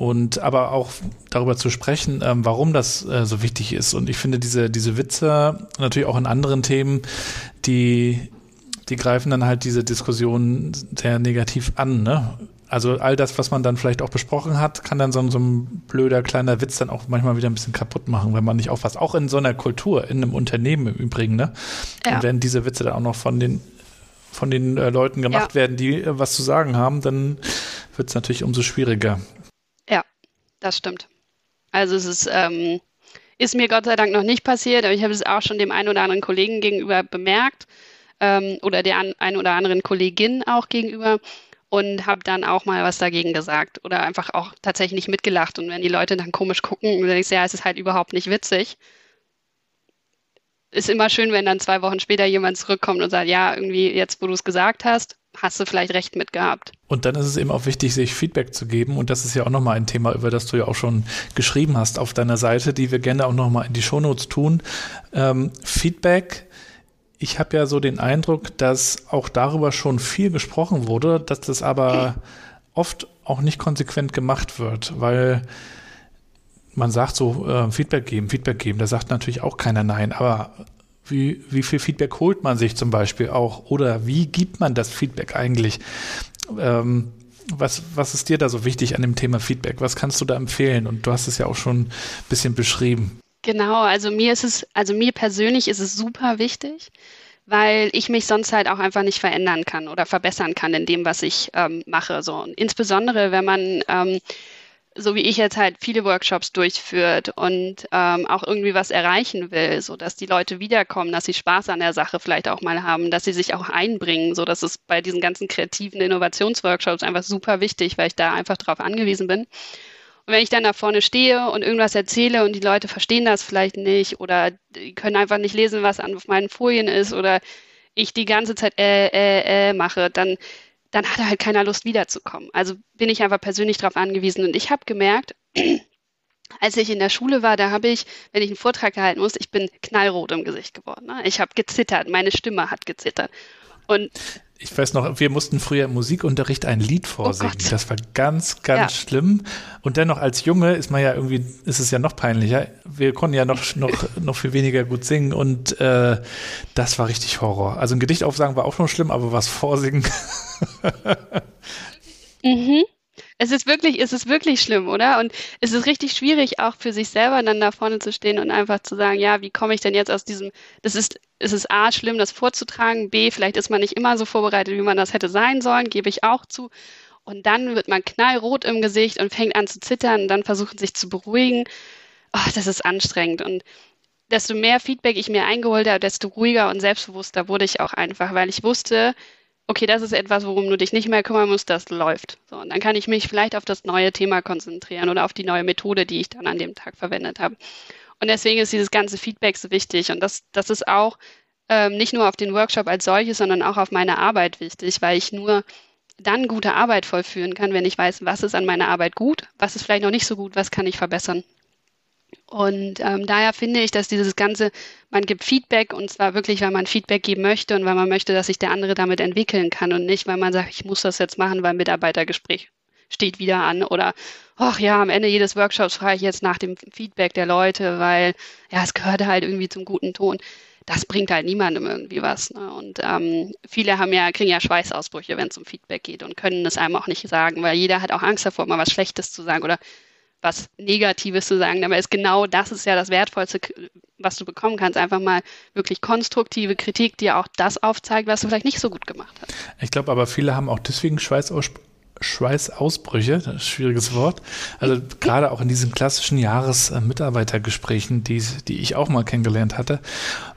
Und aber auch darüber zu sprechen, ähm, warum das äh, so wichtig ist. Und ich finde diese, diese Witze natürlich auch in anderen Themen, die, die greifen dann halt diese Diskussion sehr negativ an. Ne? Also all das, was man dann vielleicht auch besprochen hat, kann dann so, so ein blöder kleiner Witz dann auch manchmal wieder ein bisschen kaputt machen, wenn man nicht aufpasst. Auch in so einer Kultur, in einem Unternehmen im Übrigen, ne? Ja. Und wenn diese Witze dann auch noch von den von den äh, Leuten gemacht ja. werden, die äh, was zu sagen haben, dann wird es natürlich umso schwieriger. Das stimmt. Also es ist, ähm, ist mir Gott sei Dank noch nicht passiert, aber ich habe es auch schon dem einen oder anderen Kollegen gegenüber bemerkt ähm, oder der an, einen oder anderen Kollegin auch gegenüber und habe dann auch mal was dagegen gesagt oder einfach auch tatsächlich mitgelacht. Und wenn die Leute dann komisch gucken, dann denke ich, ja, es ist halt überhaupt nicht witzig. Ist immer schön, wenn dann zwei Wochen später jemand zurückkommt und sagt, ja, irgendwie jetzt, wo du es gesagt hast, hast du vielleicht recht mit gehabt. Und dann ist es eben auch wichtig, sich Feedback zu geben. Und das ist ja auch nochmal ein Thema, über das du ja auch schon geschrieben hast auf deiner Seite, die wir gerne auch nochmal in die Shownotes tun. Ähm, Feedback ich habe ja so den Eindruck, dass auch darüber schon viel gesprochen wurde, dass das aber oft auch nicht konsequent gemacht wird, weil man sagt so, äh, Feedback geben, Feedback geben, da sagt natürlich auch keiner Nein, aber wie, wie viel Feedback holt man sich zum Beispiel auch oder wie gibt man das Feedback eigentlich? Ähm, was, was ist dir da so wichtig an dem Thema Feedback? Was kannst du da empfehlen? Und du hast es ja auch schon ein bisschen beschrieben. Genau, also mir ist es, also mir persönlich ist es super wichtig, weil ich mich sonst halt auch einfach nicht verändern kann oder verbessern kann in dem, was ich ähm, mache. So. Und insbesondere, wenn man ähm, so wie ich jetzt halt viele Workshops durchführt und ähm, auch irgendwie was erreichen will, so dass die Leute wiederkommen, dass sie Spaß an der Sache vielleicht auch mal haben, dass sie sich auch einbringen, so dass es bei diesen ganzen kreativen Innovationsworkshops einfach super wichtig, weil ich da einfach drauf angewiesen bin. Und wenn ich dann da vorne stehe und irgendwas erzähle und die Leute verstehen das vielleicht nicht oder die können einfach nicht lesen, was auf meinen Folien ist oder ich die ganze Zeit äh, äh, äh mache, dann, dann hat halt keiner Lust wiederzukommen. Also bin ich einfach persönlich darauf angewiesen. Und ich habe gemerkt, [CLEARS THROAT] als ich in der Schule war, da habe ich, wenn ich einen Vortrag gehalten muss, ich bin knallrot im Gesicht geworden. Ne? Ich habe gezittert, meine Stimme hat gezittert. Und ich weiß noch, wir mussten früher im Musikunterricht ein Lied oh vorsingen. Oh das war ganz, ganz ja. schlimm. Und dennoch als Junge ist man ja irgendwie, ist es ja noch peinlicher. Wir konnten ja noch, noch, noch viel weniger gut singen und äh, das war richtig Horror. Also ein Gedicht aufsagen war auch schon schlimm, aber was vorsingen. mhm. Es ist wirklich, es ist wirklich schlimm, oder? Und es ist richtig schwierig, auch für sich selber dann da vorne zu stehen und einfach zu sagen, ja, wie komme ich denn jetzt aus diesem, das ist, es ist A, schlimm, das vorzutragen, B, vielleicht ist man nicht immer so vorbereitet, wie man das hätte sein sollen, gebe ich auch zu. Und dann wird man knallrot im Gesicht und fängt an zu zittern und dann versucht sich zu beruhigen. Oh, das ist anstrengend. Und desto mehr Feedback ich mir eingeholt habe, desto ruhiger und selbstbewusster wurde ich auch einfach, weil ich wusste, okay, das ist etwas, worum du dich nicht mehr kümmern musst, das läuft. So, und dann kann ich mich vielleicht auf das neue Thema konzentrieren oder auf die neue Methode, die ich dann an dem Tag verwendet habe. Und deswegen ist dieses ganze Feedback so wichtig. Und das, das ist auch ähm, nicht nur auf den Workshop als solches, sondern auch auf meine Arbeit wichtig, weil ich nur dann gute Arbeit vollführen kann, wenn ich weiß, was ist an meiner Arbeit gut, was ist vielleicht noch nicht so gut, was kann ich verbessern. Und ähm, daher finde ich, dass dieses ganze, man gibt Feedback und zwar wirklich, weil man Feedback geben möchte und weil man möchte, dass sich der andere damit entwickeln kann und nicht, weil man sagt, ich muss das jetzt machen, weil Mitarbeitergespräch steht wieder an oder ach ja, am Ende jedes Workshops frage ich jetzt nach dem Feedback der Leute, weil ja, es gehört halt irgendwie zum guten Ton. Das bringt halt niemandem irgendwie was. Ne? Und ähm, viele haben ja, kriegen ja Schweißausbrüche, wenn es um Feedback geht und können es einem auch nicht sagen, weil jeder hat auch Angst davor, mal was Schlechtes zu sagen oder was Negatives zu sagen. Aber ist genau das ist ja das Wertvollste, was du bekommen kannst. Einfach mal wirklich konstruktive Kritik, die auch das aufzeigt, was du vielleicht nicht so gut gemacht hast. Ich glaube aber, viele haben auch deswegen Schweißausbrüche. Schweißausbrüche, schwieriges Wort. Also gerade auch in diesen klassischen Jahresmitarbeitergesprächen, die, die ich auch mal kennengelernt hatte,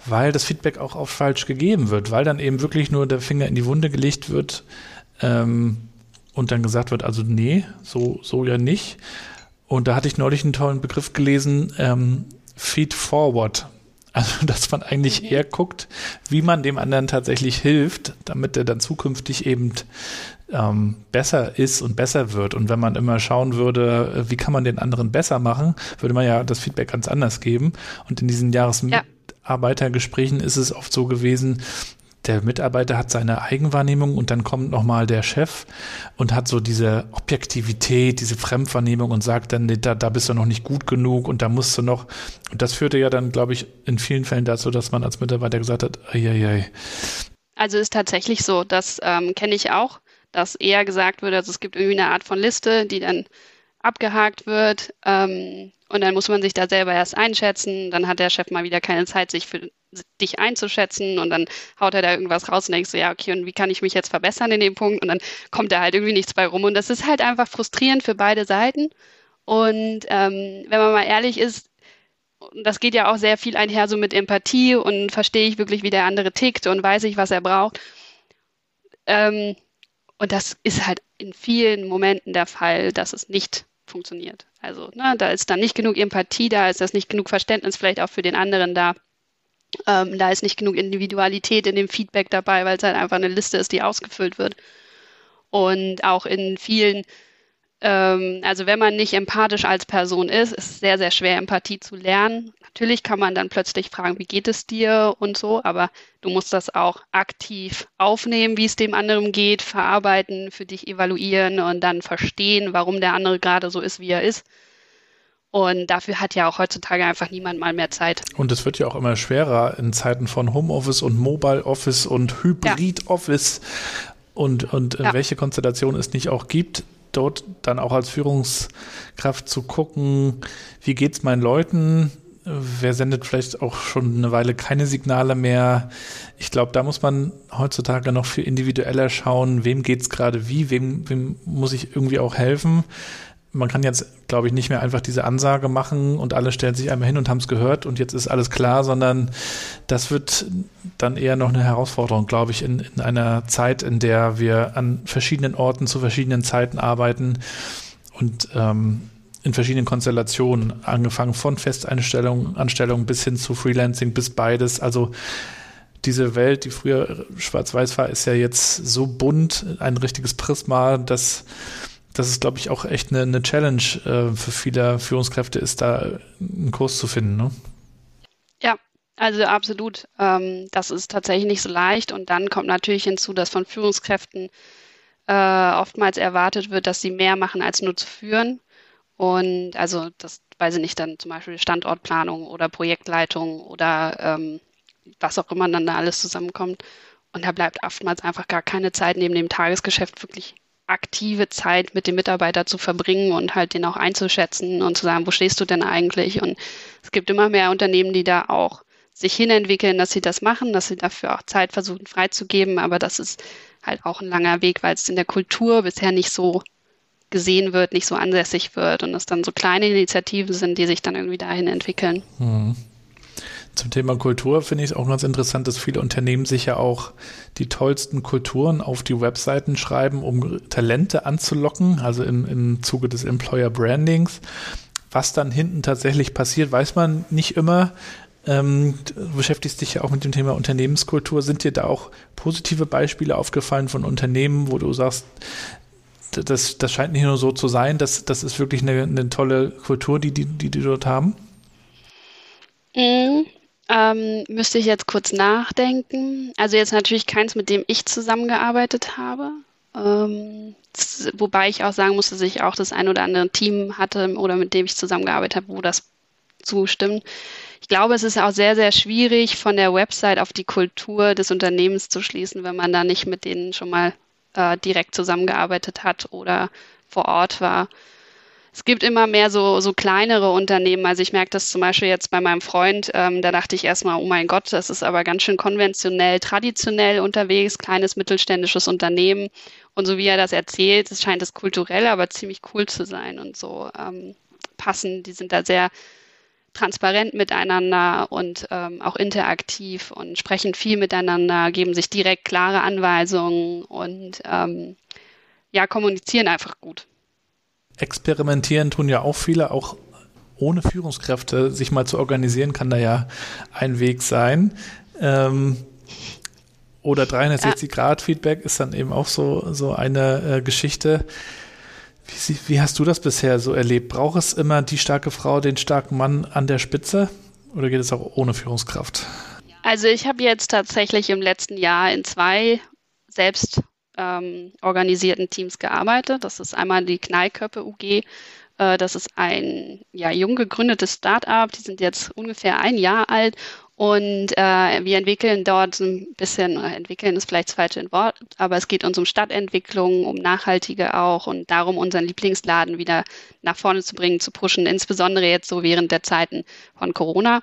weil das Feedback auch oft falsch gegeben wird, weil dann eben wirklich nur der Finger in die Wunde gelegt wird ähm, und dann gesagt wird, also nee, so, so ja nicht. Und da hatte ich neulich einen tollen Begriff gelesen, ähm, Feed Forward. Also, [LAUGHS] dass man eigentlich eher guckt, wie man dem anderen tatsächlich hilft, damit er dann zukünftig eben ähm, besser ist und besser wird. Und wenn man immer schauen würde, äh, wie kann man den anderen besser machen, würde man ja das Feedback ganz anders geben. Und in diesen Jahresmitarbeitergesprächen ja. ist es oft so gewesen, der Mitarbeiter hat seine Eigenwahrnehmung und dann kommt nochmal der Chef und hat so diese Objektivität, diese Fremdwahrnehmung und sagt dann, nee, da, da bist du noch nicht gut genug und da musst du noch. Und das führte ja dann, glaube ich, in vielen Fällen dazu, dass man als Mitarbeiter gesagt hat, ei, ei, ei. Also ist tatsächlich so, das ähm, kenne ich auch, dass eher gesagt wird, also es gibt irgendwie eine Art von Liste, die dann abgehakt wird ähm, und dann muss man sich da selber erst einschätzen. Dann hat der Chef mal wieder keine Zeit, sich für dich einzuschätzen und dann haut er da irgendwas raus und denkst so, ja, okay, und wie kann ich mich jetzt verbessern in dem Punkt? Und dann kommt da halt irgendwie nichts bei rum. Und das ist halt einfach frustrierend für beide Seiten. Und ähm, wenn man mal ehrlich ist, das geht ja auch sehr viel einher so mit Empathie und verstehe ich wirklich, wie der andere tickt und weiß ich, was er braucht. Ähm, und das ist halt in vielen Momenten der Fall, dass es nicht funktioniert. Also ne, da ist dann nicht genug Empathie da, ist das nicht genug Verständnis vielleicht auch für den anderen da. Ähm, da ist nicht genug Individualität in dem Feedback dabei, weil es halt einfach eine Liste ist, die ausgefüllt wird. Und auch in vielen, ähm, also wenn man nicht empathisch als Person ist, ist es sehr, sehr schwer, Empathie zu lernen. Natürlich kann man dann plötzlich fragen, wie geht es dir und so, aber du musst das auch aktiv aufnehmen, wie es dem anderen geht, verarbeiten, für dich evaluieren und dann verstehen, warum der andere gerade so ist, wie er ist. Und dafür hat ja auch heutzutage einfach niemand mal mehr Zeit. Und es wird ja auch immer schwerer in Zeiten von Homeoffice und Mobile Office und Hybrid Office und, und ja. welche Konstellation es nicht auch gibt, dort dann auch als Führungskraft zu gucken, wie geht es meinen Leuten, wer sendet vielleicht auch schon eine Weile keine Signale mehr. Ich glaube, da muss man heutzutage noch viel individueller schauen, wem geht es gerade wie, wem, wem muss ich irgendwie auch helfen man kann jetzt, glaube ich, nicht mehr einfach diese Ansage machen und alle stellen sich einmal hin und haben es gehört und jetzt ist alles klar, sondern das wird dann eher noch eine Herausforderung, glaube ich, in, in einer Zeit, in der wir an verschiedenen Orten zu verschiedenen Zeiten arbeiten und ähm, in verschiedenen Konstellationen, angefangen von Festeinstellungen, Anstellungen bis hin zu Freelancing, bis beides. Also diese Welt, die früher schwarz-weiß war, ist ja jetzt so bunt, ein richtiges Prisma, dass das ist, glaube ich, auch echt eine, eine Challenge äh, für viele Führungskräfte ist, da einen Kurs zu finden. Ne? Ja, also absolut. Ähm, das ist tatsächlich nicht so leicht. Und dann kommt natürlich hinzu, dass von Führungskräften äh, oftmals erwartet wird, dass sie mehr machen, als nur zu führen. Und also das, weiß ich nicht, dann zum Beispiel Standortplanung oder Projektleitung oder ähm, was auch immer dann da alles zusammenkommt. Und da bleibt oftmals einfach gar keine Zeit neben dem Tagesgeschäft wirklich aktive Zeit mit dem Mitarbeiter zu verbringen und halt den auch einzuschätzen und zu sagen, wo stehst du denn eigentlich? Und es gibt immer mehr Unternehmen, die da auch sich hinentwickeln, dass sie das machen, dass sie dafür auch Zeit versuchen freizugeben, aber das ist halt auch ein langer Weg, weil es in der Kultur bisher nicht so gesehen wird, nicht so ansässig wird und es dann so kleine Initiativen sind, die sich dann irgendwie dahin entwickeln. Mhm. Zum Thema Kultur finde ich es auch ganz interessant, dass viele Unternehmen sich ja auch die tollsten Kulturen auf die Webseiten schreiben, um Talente anzulocken, also im, im Zuge des Employer Brandings. Was dann hinten tatsächlich passiert, weiß man nicht immer. Ähm, du beschäftigst dich ja auch mit dem Thema Unternehmenskultur. Sind dir da auch positive Beispiele aufgefallen von Unternehmen, wo du sagst, das, das scheint nicht nur so zu sein, das, das ist wirklich eine, eine tolle Kultur, die, die, die die dort haben? Ähm, müsste ich jetzt kurz nachdenken. Also jetzt natürlich keins, mit dem ich zusammengearbeitet habe. Ähm, wobei ich auch sagen muss, dass ich auch das ein oder andere Team hatte oder mit dem ich zusammengearbeitet habe, wo das zustimmt. Ich glaube, es ist auch sehr, sehr schwierig, von der Website auf die Kultur des Unternehmens zu schließen, wenn man da nicht mit denen schon mal äh, direkt zusammengearbeitet hat oder vor Ort war es gibt immer mehr so, so kleinere Unternehmen. Also ich merke das zum Beispiel jetzt bei meinem Freund, ähm, da dachte ich erstmal, oh mein Gott, das ist aber ganz schön konventionell, traditionell unterwegs, kleines mittelständisches Unternehmen. Und so wie er das erzählt, es scheint es kulturell, aber ziemlich cool zu sein und so ähm, passen. Die sind da sehr transparent miteinander und ähm, auch interaktiv und sprechen viel miteinander, geben sich direkt klare Anweisungen und ähm, ja, kommunizieren einfach gut experimentieren tun ja auch viele, auch ohne Führungskräfte sich mal zu organisieren, kann da ja ein Weg sein. Ähm, oder 360-Grad-Feedback ist dann eben auch so, so eine äh, Geschichte. Wie, wie, hast du das bisher so erlebt? Braucht es immer die starke Frau, den starken Mann an der Spitze? Oder geht es auch ohne Führungskraft? Also ich habe jetzt tatsächlich im letzten Jahr in zwei selbst ähm, organisierten Teams gearbeitet. Das ist einmal die Knallköppe UG. Äh, das ist ein ja, jung gegründetes Startup. Die sind jetzt ungefähr ein Jahr alt und äh, wir entwickeln dort ein bisschen, entwickeln ist vielleicht das falsche Wort, aber es geht uns um Stadtentwicklung, um nachhaltige auch und darum, unseren Lieblingsladen wieder nach vorne zu bringen, zu pushen, insbesondere jetzt so während der Zeiten von Corona.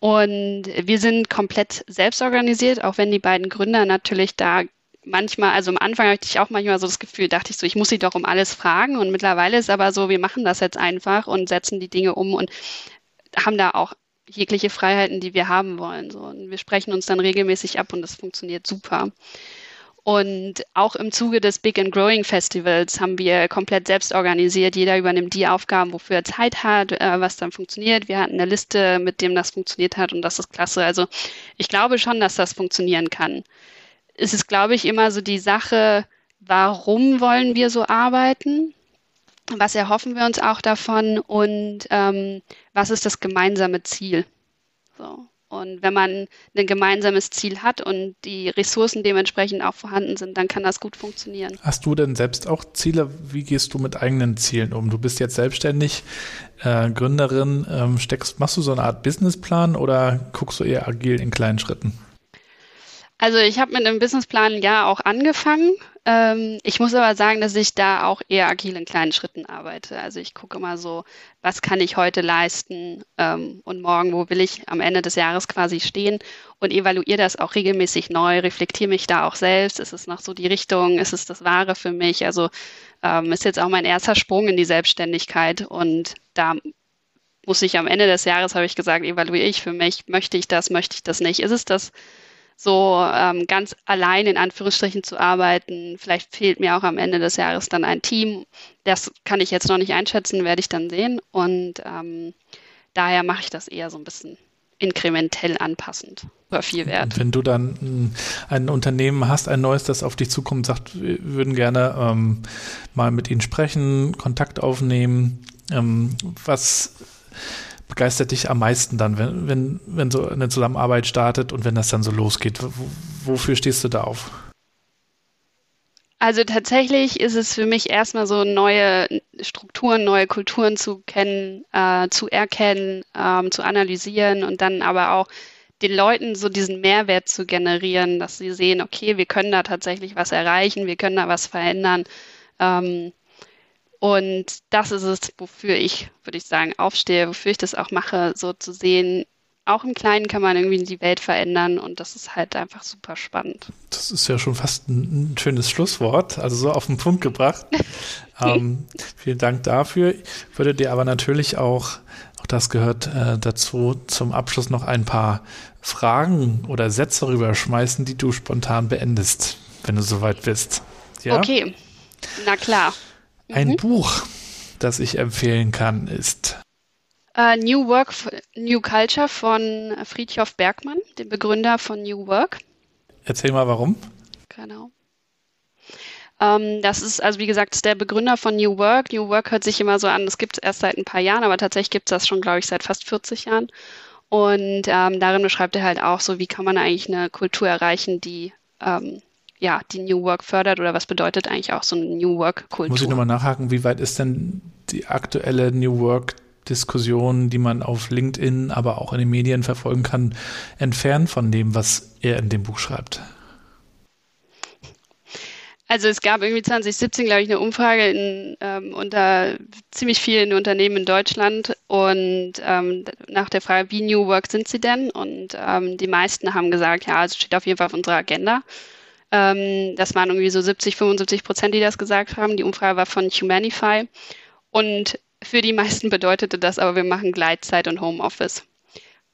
Und wir sind komplett selbst organisiert, auch wenn die beiden Gründer natürlich da manchmal, also am Anfang hatte ich auch manchmal so das Gefühl, dachte ich so, ich muss sie doch um alles fragen. Und mittlerweile ist aber so, wir machen das jetzt einfach und setzen die Dinge um und haben da auch jegliche Freiheiten, die wir haben wollen. So. Und wir sprechen uns dann regelmäßig ab und das funktioniert super. Und auch im Zuge des Big and Growing Festivals haben wir komplett selbst organisiert. Jeder übernimmt die Aufgaben, wofür er Zeit hat, äh, was dann funktioniert. Wir hatten eine Liste, mit dem das funktioniert hat und das ist klasse. Also ich glaube schon, dass das funktionieren kann. Es ist, glaube ich, immer so die Sache, warum wollen wir so arbeiten? was erhoffen wir uns auch davon und ähm, was ist das gemeinsame Ziel. So. Und wenn man ein gemeinsames Ziel hat und die Ressourcen dementsprechend auch vorhanden sind, dann kann das gut funktionieren. Hast du denn selbst auch Ziele? Wie gehst du mit eigenen Zielen um? Du bist jetzt selbstständig, äh, Gründerin. Ähm, steckst, machst du so eine Art Businessplan oder guckst du eher agil in kleinen Schritten? Also ich habe mit einem Businessplan ja auch angefangen. Ähm, ich muss aber sagen, dass ich da auch eher agil in kleinen Schritten arbeite. Also ich gucke immer so, was kann ich heute leisten ähm, und morgen, wo will ich am Ende des Jahres quasi stehen und evaluiere das auch regelmäßig neu, reflektiere mich da auch selbst. Ist es noch so die Richtung? Ist es das Wahre für mich? Also ähm, ist jetzt auch mein erster Sprung in die Selbstständigkeit und da muss ich am Ende des Jahres, habe ich gesagt, evaluiere ich für mich, möchte ich das, möchte ich das nicht? Ist es das, so ähm, ganz allein in Anführungsstrichen zu arbeiten. Vielleicht fehlt mir auch am Ende des Jahres dann ein Team. Das kann ich jetzt noch nicht einschätzen, werde ich dann sehen. Und ähm, daher mache ich das eher so ein bisschen inkrementell anpassend oder viel wert. Und wenn du dann ein Unternehmen hast, ein neues, das auf dich zukommt, sagt, wir würden gerne ähm, mal mit Ihnen sprechen, Kontakt aufnehmen, ähm, was begeistert dich am meisten dann, wenn, wenn, wenn so eine Zusammenarbeit startet und wenn das dann so losgeht? Wofür stehst du da auf? Also tatsächlich ist es für mich erstmal so neue Strukturen, neue Kulturen zu kennen, äh, zu erkennen, ähm, zu analysieren und dann aber auch den Leuten so diesen Mehrwert zu generieren, dass sie sehen, okay, wir können da tatsächlich was erreichen, wir können da was verändern. Ähm, und das ist es, wofür ich, würde ich sagen, aufstehe, wofür ich das auch mache, so zu sehen, auch im Kleinen kann man irgendwie die Welt verändern und das ist halt einfach super spannend. Das ist ja schon fast ein, ein schönes Schlusswort, also so auf den Punkt gebracht. [LAUGHS] ähm, vielen Dank dafür. Ich würde dir aber natürlich auch, auch das gehört äh, dazu, zum Abschluss noch ein paar Fragen oder Sätze rüberschmeißen, die du spontan beendest, wenn du soweit bist. Ja? Okay, na klar. Ein mhm. Buch, das ich empfehlen kann, ist uh, New Work, New Culture von Friedhof Bergmann, dem Begründer von New Work. Erzähl mal, warum. Genau. Um, ähm, das ist, also wie gesagt, der Begründer von New Work. New Work hört sich immer so an, das gibt es erst seit ein paar Jahren, aber tatsächlich gibt es das schon, glaube ich, seit fast 40 Jahren. Und ähm, darin beschreibt er halt auch so, wie kann man eigentlich eine Kultur erreichen, die ähm, ja, die New Work fördert oder was bedeutet eigentlich auch so eine New Work-Kultur? Muss ich nochmal nachhaken, wie weit ist denn die aktuelle New Work-Diskussion, die man auf LinkedIn, aber auch in den Medien verfolgen kann, entfernt von dem, was er in dem Buch schreibt? Also es gab irgendwie 2017, glaube ich, eine Umfrage in, ähm, unter ziemlich vielen Unternehmen in Deutschland und ähm, nach der Frage, wie New Work sind sie denn? Und ähm, die meisten haben gesagt, ja, es steht auf jeden Fall auf unserer Agenda. Ähm, das waren irgendwie so 70, 75 Prozent, die das gesagt haben. Die Umfrage war von Humanify. Und für die meisten bedeutete das aber, wir machen Gleitzeit und Homeoffice.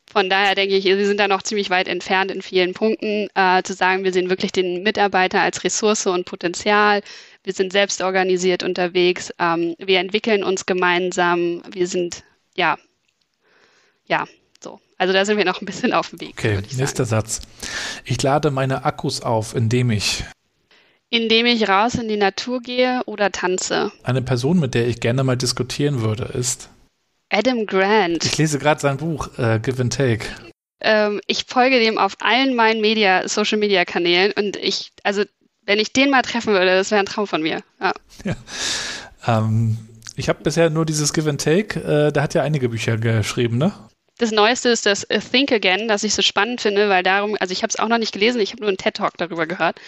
Von daher denke ich, wir sind da noch ziemlich weit entfernt in vielen Punkten, äh, zu sagen, wir sehen wirklich den Mitarbeiter als Ressource und Potenzial. Wir sind selbst organisiert unterwegs. Ähm, wir entwickeln uns gemeinsam. Wir sind, ja, ja. Also da sind wir noch ein bisschen auf dem Weg. Okay, nächster Satz. Ich lade meine Akkus auf, indem ich. Indem ich raus in die Natur gehe oder tanze. Eine Person, mit der ich gerne mal diskutieren würde, ist. Adam Grant. Ich lese gerade sein Buch, äh, Give and Take. Ähm, ich folge dem auf allen meinen Media, Social Media Kanälen und ich, also wenn ich den mal treffen würde, das wäre ein Traum von mir. Ja. [LAUGHS] ja. Ähm, ich habe bisher nur dieses Give and Take. Äh, der hat ja einige Bücher geschrieben, ne? Das Neueste ist das Think Again, das ich so spannend finde, weil darum, also ich habe es auch noch nicht gelesen, ich habe nur einen TED Talk darüber gehört,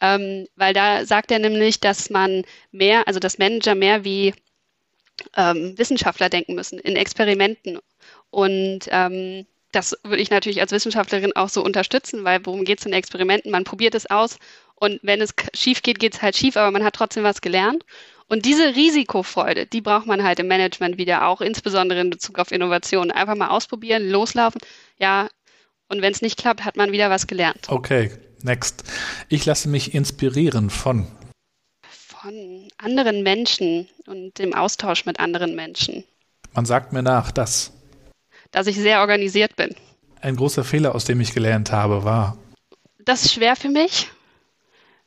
ähm, weil da sagt er nämlich, dass man mehr, also dass Manager mehr wie ähm, Wissenschaftler denken müssen in Experimenten und ähm, das würde ich natürlich als Wissenschaftlerin auch so unterstützen, weil worum geht es in Experimenten? Man probiert es aus und wenn es schief geht, geht es halt schief, aber man hat trotzdem was gelernt. Und diese Risikofreude, die braucht man halt im Management wieder auch, insbesondere in Bezug auf Innovation. Einfach mal ausprobieren, loslaufen. Ja, und wenn es nicht klappt, hat man wieder was gelernt. Okay, next. Ich lasse mich inspirieren von. Von anderen Menschen und dem Austausch mit anderen Menschen. Man sagt mir nach, dass. Dass ich sehr organisiert bin. Ein großer Fehler, aus dem ich gelernt habe, war. Das ist schwer für mich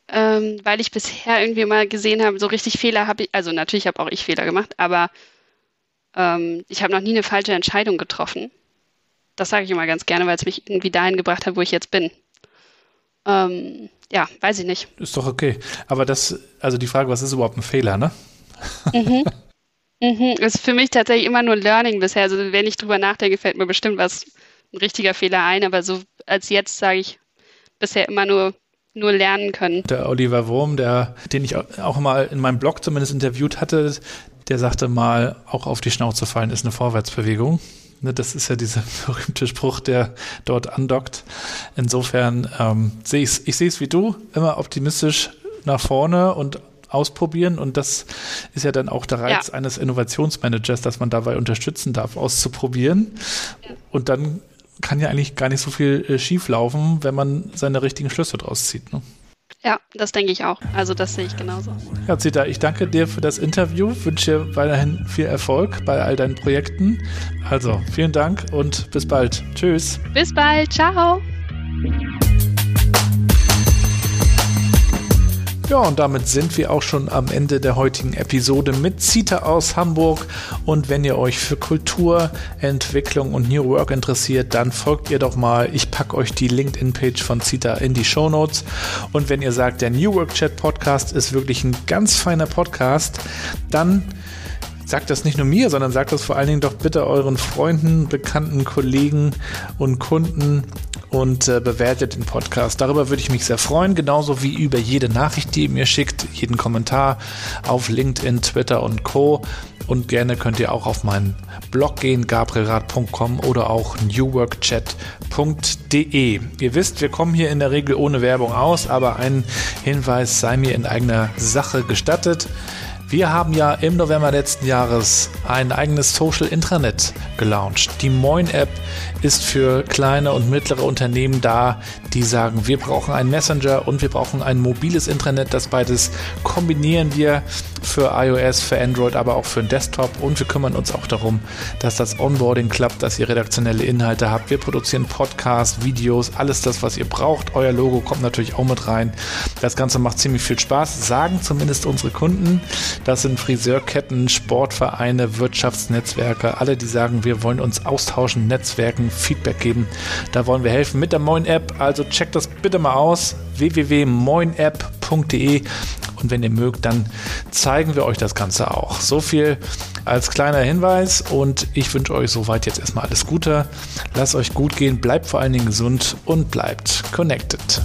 ähm, weil ich bisher irgendwie mal gesehen habe, so richtig Fehler habe ich, also natürlich habe auch ich Fehler gemacht, aber ähm, ich habe noch nie eine falsche Entscheidung getroffen. Das sage ich immer ganz gerne, weil es mich irgendwie dahin gebracht hat, wo ich jetzt bin. Ähm, ja, weiß ich nicht. Ist doch okay. Aber das, also die Frage, was ist überhaupt ein Fehler, ne? Mhm. [LAUGHS] mhm. Ist für mich tatsächlich immer nur Learning bisher. Also wenn ich drüber nachdenke, fällt mir bestimmt was ein richtiger Fehler ein, aber so als jetzt sage ich bisher immer nur nur lernen können. Der Oliver Wurm, der, den ich auch mal in meinem Blog zumindest interviewt hatte, der sagte mal, auch auf die Schnauze fallen ist eine Vorwärtsbewegung. Ne, das ist ja dieser [LAUGHS] berühmte Spruch, der dort andockt. Insofern ähm, sehe ich ich sehe es wie du, immer optimistisch nach vorne und ausprobieren und das ist ja dann auch der Reiz ja. eines Innovationsmanagers, dass man dabei unterstützen darf, auszuprobieren ja. und dann kann ja eigentlich gar nicht so viel äh, schief laufen, wenn man seine richtigen Schlüsse draus zieht. Ne? Ja, das denke ich auch. Also das sehe ich genauso. Ja, Zita, ich danke dir für das Interview, wünsche dir weiterhin viel Erfolg bei all deinen Projekten. Also vielen Dank und bis bald. Tschüss. Bis bald. Ciao. Ja, und damit sind wir auch schon am Ende der heutigen Episode mit Zita aus Hamburg. Und wenn ihr euch für Kultur, Entwicklung und New Work interessiert, dann folgt ihr doch mal. Ich packe euch die LinkedIn-Page von Zita in die Show Notes. Und wenn ihr sagt, der New Work Chat Podcast ist wirklich ein ganz feiner Podcast, dann sagt das nicht nur mir, sondern sagt das vor allen Dingen doch bitte euren Freunden, Bekannten, Kollegen und Kunden und äh, bewertet den Podcast. Darüber würde ich mich sehr freuen, genauso wie über jede Nachricht, die ihr mir schickt, jeden Kommentar auf LinkedIn, Twitter und Co. Und gerne könnt ihr auch auf meinen Blog gehen, gabrielrad.com oder auch newworkchat.de. Ihr wisst, wir kommen hier in der Regel ohne Werbung aus, aber ein Hinweis sei mir in eigener Sache gestattet. Wir haben ja im November letzten Jahres ein eigenes Social Intranet gelauncht. Die Moin App ist für kleine und mittlere Unternehmen da, die sagen, wir brauchen einen Messenger und wir brauchen ein mobiles Intranet. Das beides kombinieren wir für iOS, für Android, aber auch für den Desktop und wir kümmern uns auch darum, dass das Onboarding klappt, dass ihr redaktionelle Inhalte habt. Wir produzieren Podcasts, Videos, alles das, was ihr braucht. Euer Logo kommt natürlich auch mit rein. Das Ganze macht ziemlich viel Spaß, sagen zumindest unsere Kunden. Das sind Friseurketten, Sportvereine, Wirtschaftsnetzwerke, alle, die sagen, wir wollen uns austauschen, Netzwerken, Feedback geben. Da wollen wir helfen mit der Moin App. Also checkt das bitte mal aus www.moinapp.de und wenn ihr mögt, dann zeigen wir euch das Ganze auch. So viel als kleiner Hinweis und ich wünsche euch soweit jetzt erstmal alles Gute. Lasst euch gut gehen, bleibt vor allen Dingen gesund und bleibt connected.